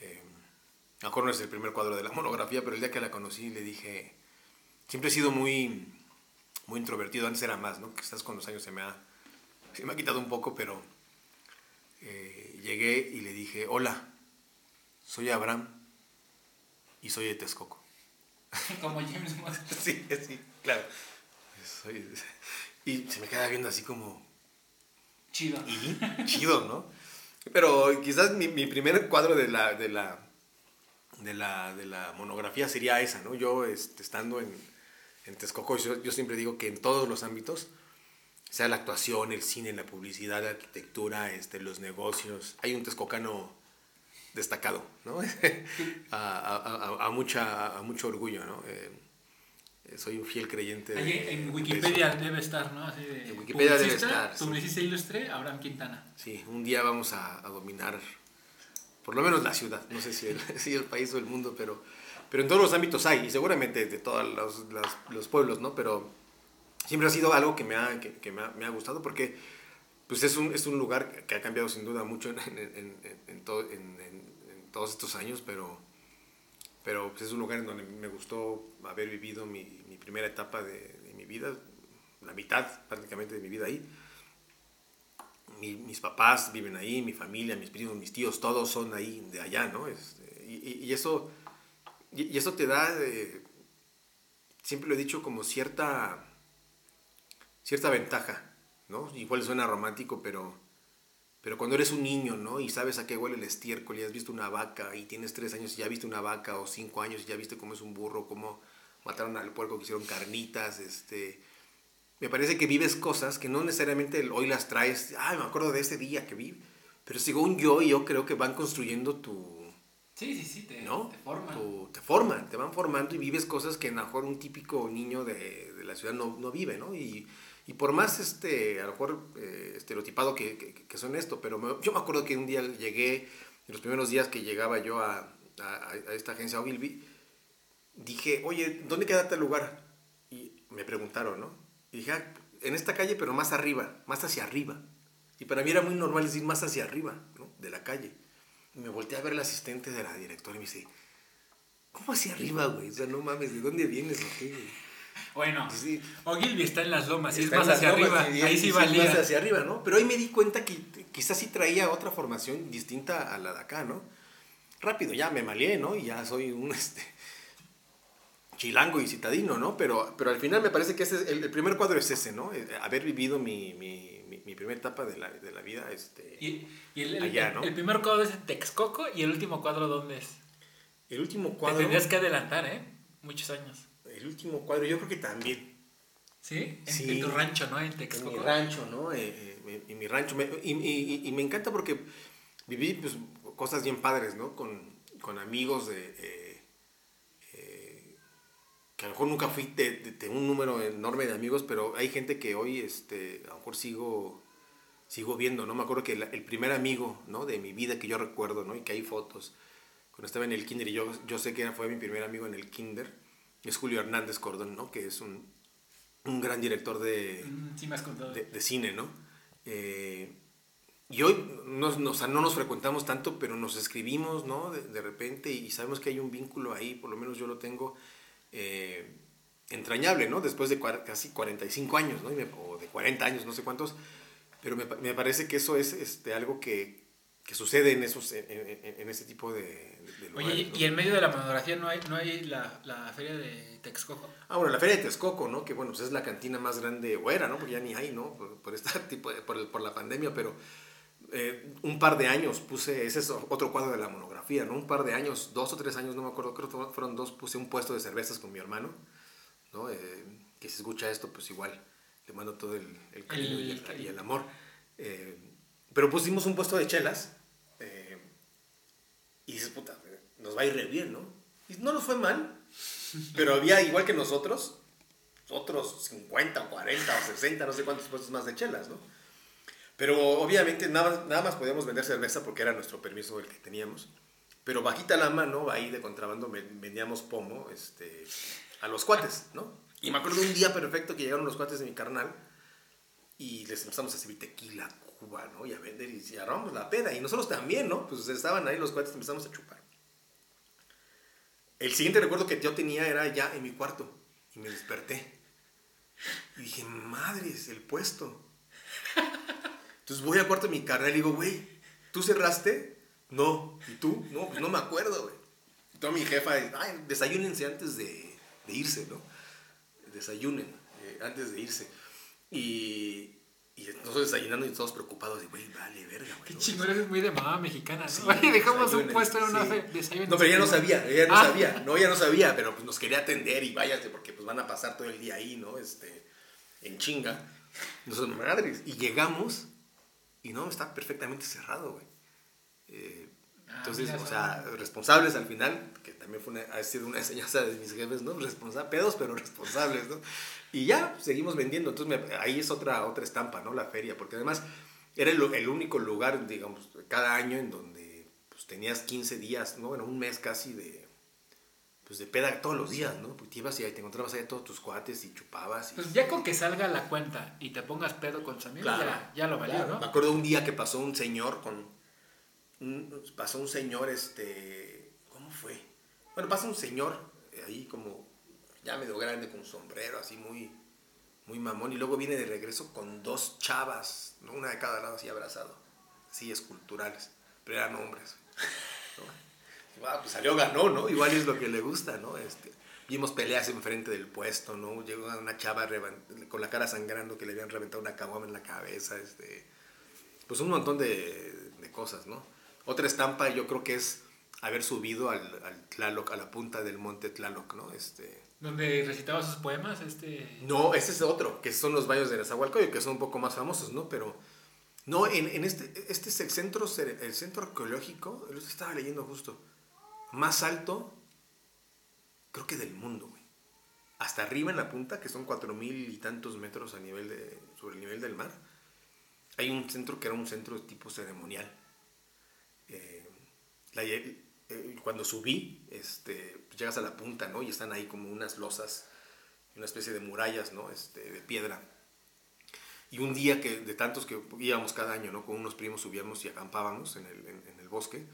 eh, me acuerdo no es el primer cuadro de la monografía pero el día que la conocí le dije siempre he sido muy muy introvertido, antes era más, ¿no? Quizás con los años se me ha, se me ha quitado un poco, pero eh, llegué y le dije, hola, soy Abraham y soy de Texcoco. Como James Bond. sí, sí, claro. Soy- y se me queda viendo así como, Chido. y chido, ¿no? Pero quizás mi, mi primer cuadro de la, de la, de la, de la monografía sería esa, ¿no? Yo este, estando en, en Texcoco, yo, yo siempre digo que en todos los ámbitos, sea la actuación, el cine, la publicidad, la arquitectura, este, los negocios, hay un texcocano destacado, ¿no? a, a- a- a mucha, a mucho orgullo, ¿no? Eh, soy un fiel creyente de- Ahí de en. Wikipedia debe estar, ¿no? Así de En Wikipedia debe publicista, estar, sí. Publicista ilustre, Abraham Quintana. Sí, un día vamos a, a dominar, por lo menos la ciudad, no sé si el, si el país o el mundo, pero, pero en todos los ámbitos hay, y seguramente de todos los, los- los pueblos, ¿no? Pero siempre ha sido algo que me ha, que, que me ha, me ha gustado porque pues es, un, es un lugar que ha cambiado sin duda mucho en, en, en, en- en to- en- en- en todos estos años, pero, pero pues, es un lugar en donde me gustó haber vivido mi, mi primera etapa de, de mi vida, la mitad prácticamente de mi vida ahí mi- mis papás viven ahí, mi familia, mis primos, mis tíos, todos son ahí, de allá, ¿no? Este, y- y eso, y, y eso te da, eh, siempre lo he dicho, como cierta, cierta ventaja, ¿no? Igual suena romántico, pero, pero cuando eres un niño, ¿no? Y sabes a qué huele el estiércol y has visto una vaca y tienes tres años y ya viste una vaca o cinco años y ya viste cómo es un burro, cómo mataron al puerco que hicieron carnitas, este me parece que vives cosas que no necesariamente hoy las traes, ay, me acuerdo de ese día que vi, pero según yo, yo creo que van construyendo tu, Sí, sí, sí, te, ¿no? te forman. Tu- forman, te van formando y vives cosas que a lo mejor un típico niño de, de la ciudad no, no vive, ¿no? Y, y por más, este, a lo mejor, eh, estereotipado que, que, que son esto, pero me- yo me acuerdo que un día llegué, en los primeros días que llegaba yo a, a, a esta agencia Ogilvy, dije, oye, ¿dónde queda tal lugar? Y me preguntaron, ¿no? Y dije, "Ah, en esta calle, pero más arriba, más hacia arriba. Y para mí era muy normal decir más hacia arriba, ¿no? De la calle. Y me volteé a ver al asistente de la directora y me dice, ¿cómo hacia arriba, güey? O sea, no mames, ¿de dónde vienes o qué, güey? Bueno, Sí, Ogilvy está en las lomas, y es Está en más hacia lomas arriba. y- Ahí sí es valía. más hacia arriba, ¿no? Pero ahí me di cuenta que quizás sí traía otra formación distinta a la de acá, ¿no? Rápido, ya me malié, ¿no? Y ya soy un este, chilango y citadino, ¿no? Pero, pero al final me parece que ese es- el, el primer cuadro es ese, ¿no? Eh, Haber vivido mi, mi, mi, mi primera etapa de la, de la vida, este... Y, y el, el- Allá, el- ¿no? el primer cuadro es en Texcoco y el último cuadro, ¿dónde es? El último Te cuadro... tendrías que adelantar, ¿eh? Muchos años. El último cuadro, yo creo que también. ¿Sí? En, Sí. en tu rancho, ¿no? En En Texcoco. mi rancho, ¿no? Eh, eh, en mi rancho. Me- y, y- y me encanta porque viví pues, cosas bien padres, ¿no? Con, con amigos de... eh, eh, que a lo mejor nunca fui de, de- de un número enorme de amigos, pero hay gente que hoy este, a lo mejor sigo, sigo viendo, ¿no? Me acuerdo que la- el primer amigo, ¿no? De mi vida que yo recuerdo, ¿no? Y que hay fotos. Cuando estaba en el kinder y yo, yo sé que fue mi primer amigo en el kinder, es Julio Hernández Cordón, ¿no? Que es un, un gran director de, Mm, Sí, de, de cine, ¿no? Eh, y hoy no, no, o sea, no nos frecuentamos tanto, pero nos escribimos, ¿no? De, de repente y sabemos que hay un vínculo ahí, por lo menos yo lo tengo eh, entrañable, ¿no? Después de cua- casi 45 años, ¿no? Y me- o de 40 años, no sé cuántos, pero me, me parece que eso es este, algo que, que sucede en, esos, en, en- en ese tipo de, de lugares, Oye, ¿no? y en medio de la monografía no hay, no hay la, la feria de Texcoco. Ah, bueno, la Feria de Texcoco, ¿no? Que bueno, pues es la cantina más grande, o era, ¿no? Porque ya ni hay, ¿no? Por, por este tipo de- por, el- por la pandemia, pero eh, un par de años puse, ese es otro cuadro de la monografía, ¿no? Un par de años, dos o tres años, no me acuerdo, creo que fueron dos, puse un puesto de cervezas con mi hermano, ¿no? Eh, que si escucha esto, pues igual le mando todo el, el cariño y, el, y el amor. Eh, pero pusimos un puesto de chelas dices, puta, nos va a ir re bien, ¿no? Y no nos fue mal, pero había, igual que nosotros, otros 50 o 40 o 60, no sé cuántos puestos más de chelas, ¿no? Pero obviamente nada, nada más podíamos vender cerveza porque era nuestro permiso el que teníamos. Pero bajita la mano, ahí de contrabando, ven- vendíamos pomo este, a los cuates, ¿no? Y me acuerdo un día perfecto que llegaron los cuates de mi carnal y les empezamos a servir tequila, Cuba, ¿no? Y a vender y, y agarramos la peda. Y nosotros también, ¿no? Pues estaban ahí los cuates empezamos a chupar. El siguiente recuerdo que yo tenía era ya en mi cuarto y me desperté. Y dije, madres, el puesto. Entonces voy al cuarto de mi carnal y digo, güey, ¿tú cerraste? No. ¿Y tú? No, pues no me acuerdo, güey. Y toda mi jefa, ay, desayúnense antes de, de irse, ¿no? Desayunen eh, antes de irse. Y, y nosotros desayunando y todos preocupados, de, güey, vale, verga, güey. Qué ¿no? chingón, eres muy de mamá mexicana, ¿no? Sí, Oye, dejamos un puesto en una sí. desayuno. No, pero ella no sabía, ella no Ah. sabía, no, ella no sabía, pero pues nos quería atender y váyate porque pues van a pasar todo el día ahí, ¿no? Este, en chinga. Nosotros, madres, y llegamos y no, está perfectamente cerrado, güey. Eh, Ah, entonces, o sea, responsables al final, que también fue una- ha sido una enseñanza de mis jefes, ¿no? Responsables, pedos, pero responsables, ¿no? Y ya, seguimos vendiendo. Entonces, me- ahí es otra, otra estampa, ¿no? La feria, porque además era el, el único lugar, digamos, cada año en donde pues, tenías 15 días, ¿no? Bueno, un mes casi de, pues, de peda todos los días, ¿no? Porque te ibas y ahí te encontrabas ahí todos tus cuates y chupabas. Y, Pues ya con que salga la cuenta y te pongas pedo con tus amigos, Claro. ya, ya lo valió, Claro. ¿no? Me acuerdo un día que pasó un señor con. un- pasó un señor, este. ¿Cómo fue? Bueno, pasa un señor ahí como. Ya medio grande, con sombrero, así muy. Muy mamón. Y luego viene de regreso con dos chavas, ¿no? Una de cada lado, así abrazado. Así esculturales. Pero eran hombres. ¿no? Y, pues salió, ganó, ¿no? Igual es lo que le gusta, ¿no? Este, vimos peleas enfrente del puesto, ¿no? Llegó una chava con la cara sangrando que le habían reventado una caguama en la cabeza, este pues un montón de, cosas, ¿no? Otra estampa yo creo que es haber subido al Tlaloc, a la punta del monte Tlaloc, ¿no? Este, Donde recitaba sus poemas, este... no, ese es otro, que son los valles de Nezahualcóyotl, que son un poco más famosos, ¿no? Pero, no, en, en este, este es el centro, el centro arqueológico, lo estaba leyendo justo, más alto, creo que del mundo, güey. Hasta arriba en la punta, que son cuatro mil y tantos metros a nivel de, sobre el nivel del mar, hay un centro que era un centro de tipo ceremonial. Eh, la eh, cuando subí, este, llegas a la punta, ¿no? Y están ahí como unas losas, una especie de murallas, ¿no? Este, de piedra. Y un día que, de tantos que íbamos cada año, ¿no? Con unos primos subíamos y acampábamos en el, en- en el bosque.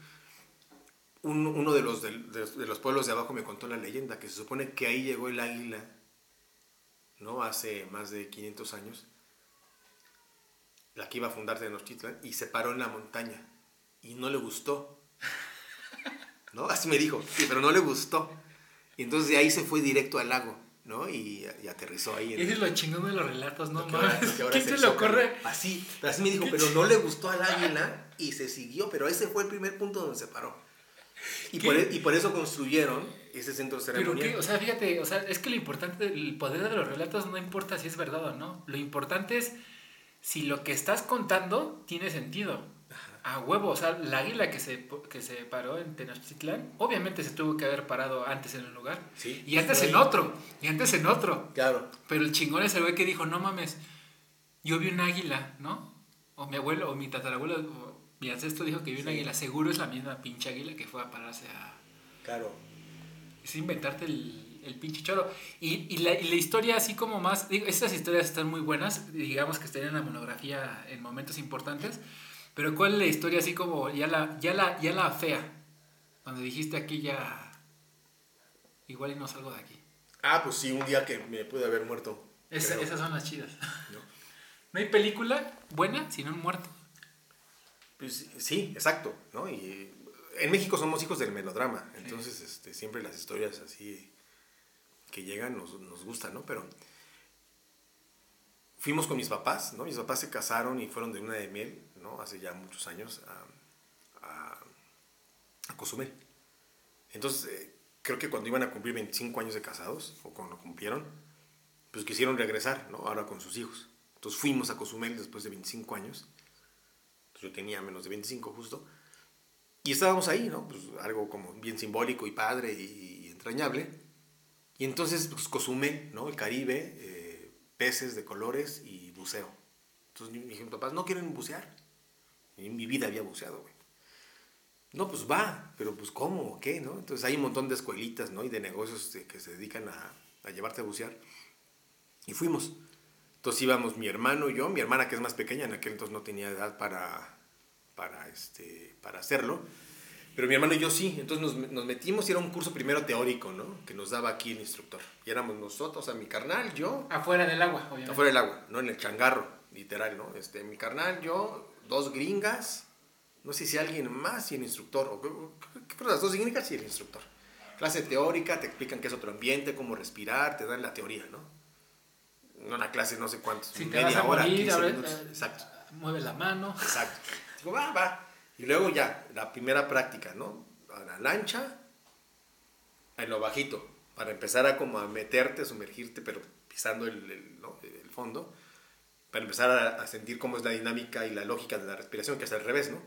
Un- uno de los, del- de, de los pueblos de abajo me contó la leyenda, que se supone que ahí llegó el águila, ¿no? Hace más de 500 años, la que iba a fundar Tenochtitlan, y se paró en la montaña. Y no le gustó. ¿No? Así me dijo, sí, pero no le gustó. Y entonces de ahí se fue directo al lago, ¿no? Y, y aterrizó ahí. en- Ese es lo chingón de los relatos, ¿no? ahora ¿Quién se el le ocurre? Así, pero así me dijo, pero no le gustó al águila y se siguió, pero ese fue el primer punto donde se paró. Y, e- y por eso construyeron ese centro Pero ceremonial. que, o sea, fíjate, o sea, es que lo importante, el poder de los relatos no importa si es verdad o no. Lo importante es si lo que estás contando tiene sentido. A huevo, o sea, la águila que se, que se paró en Tenochtitlán, obviamente se tuvo que haber parado antes en un lugar. Sí, y antes en otro, y antes en otro. Claro. Pero el chingón es el güey que dijo, no mames, yo vi un águila, ¿no? O mi abuelo, o mi tatarabuelo, o mi ancestro dijo que vi un Sí. águila. Seguro es la misma pinche águila que fue a pararse a, Claro. es inventarte el, el pinche choro. Y, y la, y la historia así como más, digo, estas historias están muy buenas, digamos que estarían en la monografía en momentos importantes, pero ¿cuál es la historia así como ya la, ya la, ya la fea? Donde dijiste aquí ya, igual y no salgo de aquí. Ah, pues sí, un día que me pude haber muerto. Pero- esas son las chidas. ¿no? No hay película buena sin un muerto. Pues sí, exacto, ¿no? Y en México somos hijos del melodrama, entonces este, siempre las historias así que llegan nos, nos gustan, ¿no? Pero fuimos con mis papás, ¿no? Mis papás se casaron y fueron de luna de miel, ¿no? Hace ya muchos años a, a, a Cozumel. Entonces, eh, creo que cuando iban a cumplir 25 años de casados, o cuando cumplieron, pues quisieron regresar, ¿no? Ahora con sus hijos. Entonces fuimos a Cozumel después de 25 años. Yo tenía menos de 25 justo. Y estábamos ahí, ¿no? Pues algo como bien simbólico y padre y, y entrañable. Y entonces, pues Cozumel, ¿no? El Caribe, eh, peces de colores y buceo. Entonces dijeron, papás, ¿no quieren bucear? En mi vida había buceado, güey. No, pues va, pero pues ¿cómo? ¿Qué? ¿no? Entonces hay un montón de escuelitas, ¿no? Y de negocios de- que se dedican a, a llevarte a bucear. Y fuimos. Entonces íbamos mi hermano y yo, mi hermana que es más pequeña, en aquel entonces no tenía edad para, para, este, para hacerlo. Pero mi hermano y yo sí, entonces nos, nos metimos y era un curso primero teórico, ¿no? Que nos daba aquí el instructor. Y éramos nosotros, o sea, mi carnal, yo, Afuera del agua, obviamente. afuera del agua, no en el changarro, literal, ¿no? Este, mi carnal, yo, dos gringas, no sé si alguien más y el instructor, o creo las dos gringas y el instructor. Clase teórica, te explican qué es otro ambiente, cómo respirar, te dan la teoría, ¿no? Una clase no sé cuántos, Si te media vas a hora, morir, 15 abre- minutos. eh, Exacto. mueve la mano. Exacto. Digo, va, va. Y luego ya, la primera práctica, ¿no? A la lancha, en lo bajito, para empezar a como a meterte, a sumergirte, pero pisando el, el- ¿no? el fondo, para empezar a, a sentir cómo es la dinámica y la lógica de la respiración, que es al revés, ¿no?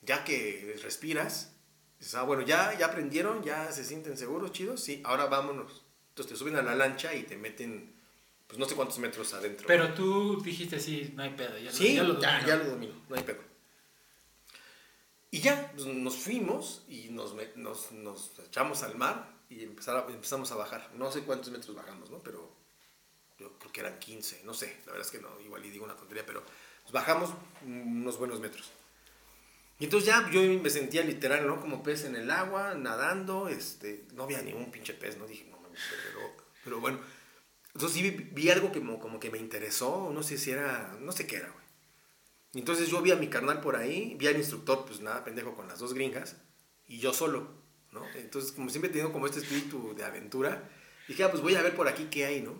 Ya que respiras, dices, ah, bueno, ya, ya aprendieron, ya se sienten seguros, chidos, sí, ahora vámonos. Entonces te suben a la lancha y te meten, pues no sé cuántos metros adentro. Pero tú dijiste, sí, no hay pedo. Ya, lo- Sí, ya lo ya, domino. ya lo domino, no hay pedo. Y ya, pues, nos fuimos y nos, nos, nos echamos al mar y empezar empezamos a bajar. No sé cuántos metros bajamos, ¿no? Pero yo creo que eran 15, no sé, la verdad es que no, igual y digo una tontería, pero pues, bajamos unos buenos metros. Y entonces ya yo me sentía literal, ¿no? Como pez en el agua, nadando, este, no había ningún pinche pez, ¿no? Dije, no mames, pero, pero bueno. Entonces sí vi, vi algo que como, como que me interesó, no sé si era, no sé qué era, güey. Y entonces yo vi a mi carnal por ahí, vi al instructor, pues nada, pendejo, con las dos gringas, y yo solo, ¿no? Entonces, como siempre he tenido como este espíritu de aventura, dije, ah, pues voy a ver por aquí qué hay, ¿no?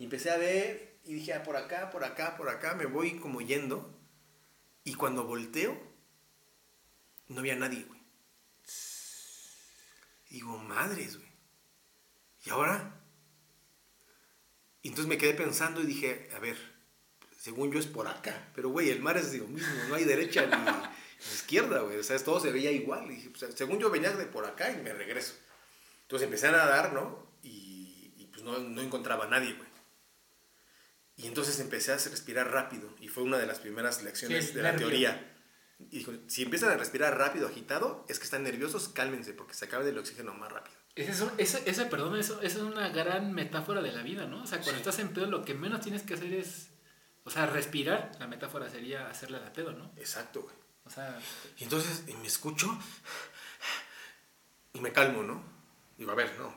Y empecé a ver, y dije, ah, por acá, por acá, por acá, me voy como yendo, y cuando volteo, no había nadie, güey. Digo, madres, güey. ¿Y ahora? Entonces me quedé pensando y dije, a ver, según yo es por acá. Pero, güey, el mar es lo mismo, no hay derecha ni, izquierda, güey. O sea, todo se veía igual. Y dije, pues, según yo venía de por acá y me regreso. Entonces empecé a nadar, ¿no? Y, y, pues no, no encontraba a nadie, güey. Y entonces empecé a respirar rápido. Y fue una de las primeras lecciones Sí, de la nervio. teoría. Y dijo, si empiezan a respirar rápido, agitado, es que están nerviosos, cálmense, porque se acaba el oxígeno más rápido. Ese, es un- ese, ese, perdón, eso, eso es una gran metáfora de la vida, ¿no? O sea, cuando estás en pedo, lo que menos tienes que hacer es. O sea, respirar. La metáfora sería hacerle la pedo, ¿no? Exacto, güey. O sea, Y entonces y me escucho y me calmo, ¿no? Digo, a ver, no.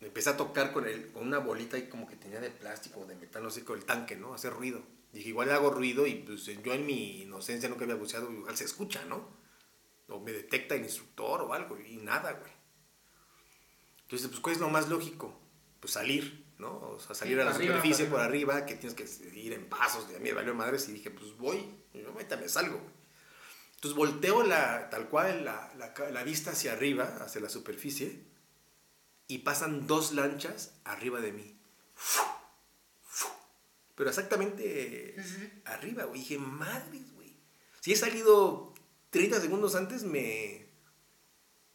Empecé a tocar con, el, con una bolita y como que tenía de plástico o de metal, no sé, con el tanque, ¿no? Hacer ruido. Dije, igual hago ruido y pues yo en mi inocencia nunca había buceado, igual se escucha, ¿no? O me detecta el instructor o algo y nada, güey. Entonces, pues, ¿cuál es lo más lógico? Pues salir, ¿no? O sea, salir Sí, a la arriba, superficie para por arriba, que tienes que ir en pasos, de a mí me valió madres y dije, pues voy, yo ahorita me salgo, güey. Entonces volteo la, tal cual la, la la vista hacia arriba, hacia la superficie, y pasan dos lanchas arriba de mí. Pero exactamente arriba, güey. Dije, madres, güey. Si he salido 30 segundos antes, me,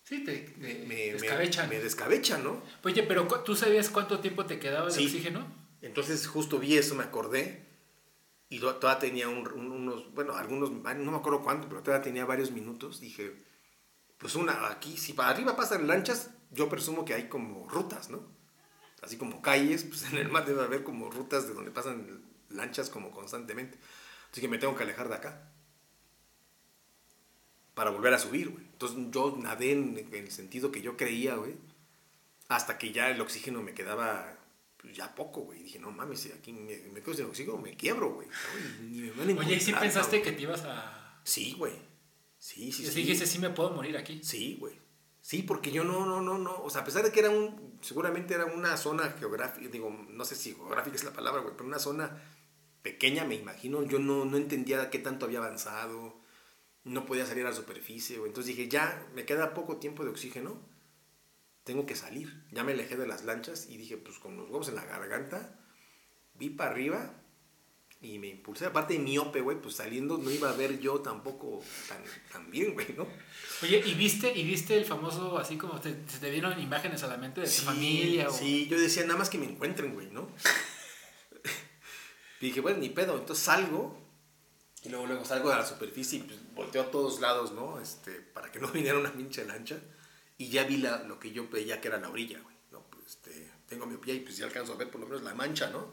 sí, te, te me, me, descabechan. me descabecha, ¿no? Oye, pero ¿tú sabías cuánto tiempo te quedaba de Sí. oxígeno? Entonces justo vi eso, me acordé. Y to- todavía tenía un- un- unos, bueno, algunos, no me acuerdo cuánto, pero todavía tenía varios minutos. Dije, pues una, aquí, si para arriba pasan lanchas, yo presumo que hay como rutas, ¿no? Así como calles, pues en el mar debe haber como rutas de donde pasan lanchas como constantemente. Así que me tengo que alejar de acá. Para volver a subir, güey. Entonces yo nadé en, en el sentido que yo creía, güey. Hasta que ya el oxígeno me quedaba pues, ya poco, güey. Dije, no mames, si aquí me, me quedo sin oxígeno, me quiebro, güey. Oye, ¿y si pensaste que te ibas a...? Sí, güey. Sí, sí, y sí. dijiste, sí me puedo morir aquí. Sí, güey. Sí, porque yo no, no, no, no. O sea, a pesar de que era un. Seguramente era una zona geográfica. Digo, no sé si geográfica es la palabra, güey, pero una zona pequeña, me imagino. Yo no, no entendía qué tanto había avanzado. No podía salir a la superficie. Entonces dije, ya, me queda poco tiempo de oxígeno. Tengo que salir. Ya me alejé de las lanchas y dije, pues con los huevos en la garganta, vi para arriba y me impulsé. Aparte de miope, güey, pues saliendo no iba a ver yo tampoco tan, tan bien, güey, ¿no? Oye, ¿y viste, ¿y viste el famoso, así como te, se te dieron imágenes a la mente de tu familia? O... Sí, yo decía nada más que me encuentren, güey, ¿no? y dije, bueno, ni pedo. Entonces salgo y luego, luego salgo a la superficie y pues, volteo a todos lados, ¿no? Este, para que no viniera una pinche lancha. Y ya vi la, lo que yo veía que era la orilla, güey. ¿no? Pues, este, tengo mi pie y pues ya alcanzo a ver por lo menos la mancha, ¿no?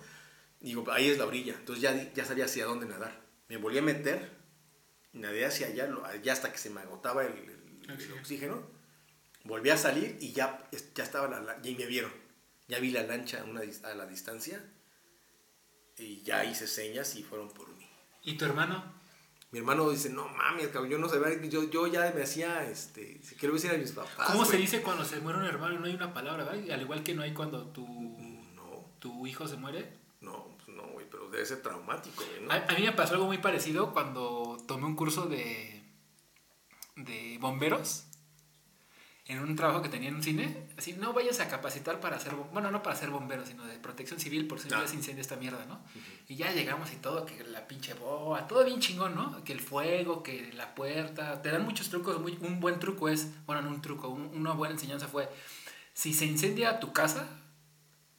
Digo, ahí es la orilla. Entonces ya, ya sabía hacia dónde nadar. Me volví a meter, nadé hacia allá, allá hasta que se me agotaba el, el- el Oxígeno. Volví a salir y ya, ya estaba la, la- y me vieron. Ya vi la lancha a, una, a la distancia y ya hice señas y fueron por mí. ¿Y tu hermano? Mi hermano dice, no mames, cabrón, yo no sabía, yo, yo ya me hacía, este, quiero decir a mis papás. ¿Cómo se güey". dice cuando se muere un hermano? No hay una palabra, ¿verdad? Al igual que no hay cuando tu, No, tu hijo se muere. no, pues no, güey, pero debe ser traumático, güey, ¿no? A, a mí me pasó algo muy parecido cuando tomé un curso de, de bomberos en un trabajo que tenía en un cine. Así, no vayas a capacitar para ser, bueno, no para ser bombero, sino de protección civil por si un Ah. día se incendia esta mierda, ¿no? Y ya llegamos y todo, que la pinche boa, todo bien chingón, ¿no? Que el fuego, que la puerta, te dan muchos trucos. Muy, un buen truco es, bueno, no un truco, un- una buena enseñanza fue, si se incendia tu casa,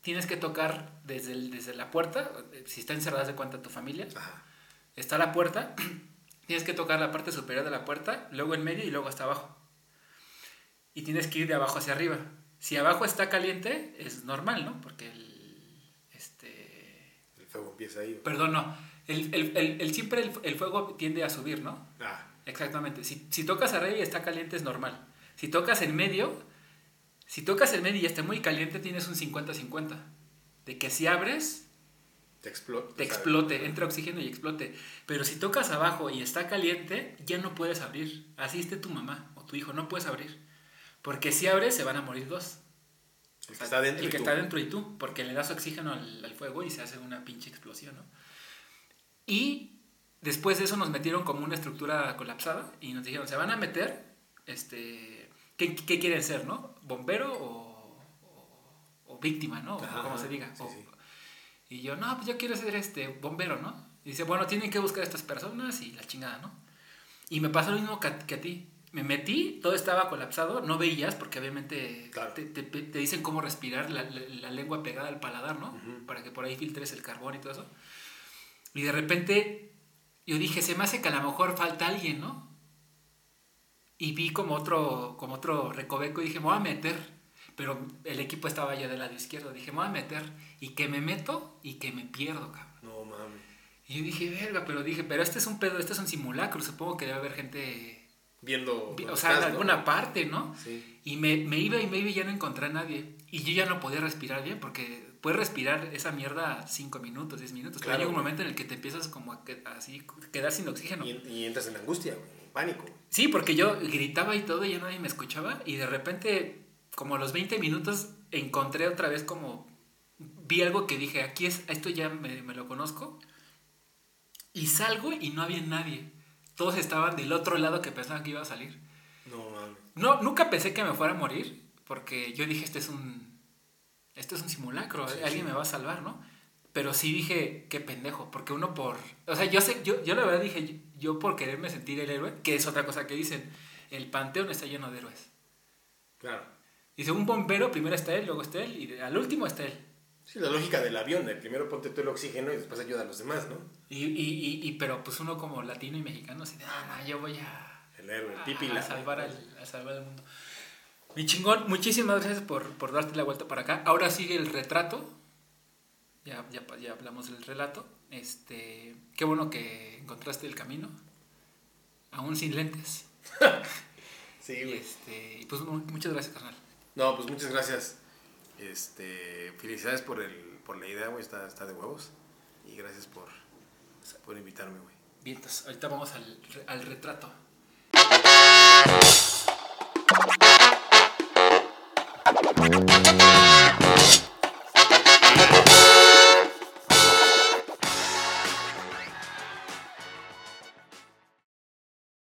tienes que tocar desde, el- desde la puerta, eh, si está encerrada de cuenta tu familia, Ajá. está la puerta, tienes que tocar la parte superior de la puerta, luego en medio y luego hasta abajo. Y tienes que ir de abajo hacia arriba. Si abajo está caliente, es normal, ¿no? Porque el, este, El fuego empieza ahí. güey. perdón, no. El, el- el- el- siempre el, el fuego tiende a subir, ¿no? Ah, Exactamente. Si, si tocas arriba y está caliente, es normal. Si tocas en medio, si tocas en medio y está muy caliente, tienes un 50-50. De que si abres, te explote, entra oxígeno y explote. Pero si tocas abajo y está caliente, ya no puedes abrir. Así esté tu mamá o tu hijo, no puedes abrir. Porque si abres, se van a morir dos. El que está dentro El y que tú. está dentro y tú, porque le das oxígeno al, al fuego y se hace una pinche explosión, ¿no? Y después de eso nos metieron como una estructura colapsada y nos dijeron, se van a meter, este, ¿qué, qué quieren ser, no? ¿Bombero o, o- o víctima, no? O Ajá, como se diga. sí, O- sí. Y yo, no, pues yo quiero ser este bombero, ¿no? Y dice, bueno, tienen que buscar a estas personas y la chingada, ¿no? Y me pasó lo mismo que a, que a ti. Me metí, todo estaba colapsado, no veías porque obviamente Claro. te, te- te dicen cómo respirar, la, la- la lengua pegada al paladar, ¿no? Ujú. Para que por ahí filtres el carbón y todo eso. Y de repente yo dije, se me hace que a lo mejor falta alguien, ¿no? Y vi como otro, como otro recoveco y dije, me voy a meter. Pero el equipo estaba ya del lado izquierdo. Dije, me voy a meter. Y que me meto y que me pierdo, cabrón. No mames. Y yo dije, verga, pero dije, pero este es un pedo, este es un simulacro. Supongo que debe haber gente, Viendo. vi- o sea, en alguna parte, ¿no? Sí. Y me, me iba y me iba y ya no encontré a nadie. Y yo ya no podía respirar bien porque puedes respirar esa mierda 5 minutos, 10 minutos. pero Claro, llega un momento en el que te empiezas como a así, quedar sin oxígeno. Y, y entras en angustia, güey, pánico. Sí, porque yo gritaba y todo y ya nadie me escuchaba. Y de repente, como a los 20 minutos, encontré otra vez como... Vi algo que dije, aquí es, esto ya me, me lo conozco. Y salgo y no había nadie. Todos estaban del otro lado que pensaban que iba a salir. No mames. No, nunca pensé que me fuera a morir, porque yo dije, este es un, este es un simulacro, Sí, alguien sí. me va a salvar, ¿no? Pero sí dije, qué pendejo, porque uno por... O sea, yo sé, yo, yo la verdad dije, yo, yo por quererme sentir el héroe, que es otra cosa que dicen, el panteón está lleno de héroes. Claro. Dice, un bombero, primero está él, luego está él, y al último está él. Sí, la lógica del avión. de primero ponte tú el oxígeno y después ayuda a los demás, ¿no? Y, y, y, y- pero pues uno como latino y mexicano, así de, ah, no, yo voy a... El héroe, el a- pipi. a, salvar al, a salvar al mundo. Mi chingón, muchísimas gracias por, por darte la vuelta para acá. Ahora sigue el retrato. Ya, ya, ya hablamos del relato. Este, qué bueno que encontraste el camino. Aún sin lentes. Sí, Y güey. este, y pues mu- muchas gracias, carnal. No, pues muchas gracias. Este, felicidades por, el, por la idea, güey. Está, está de huevos. Y gracias por, por invitarme, güey. Vientos, ahorita vamos al, al retrato.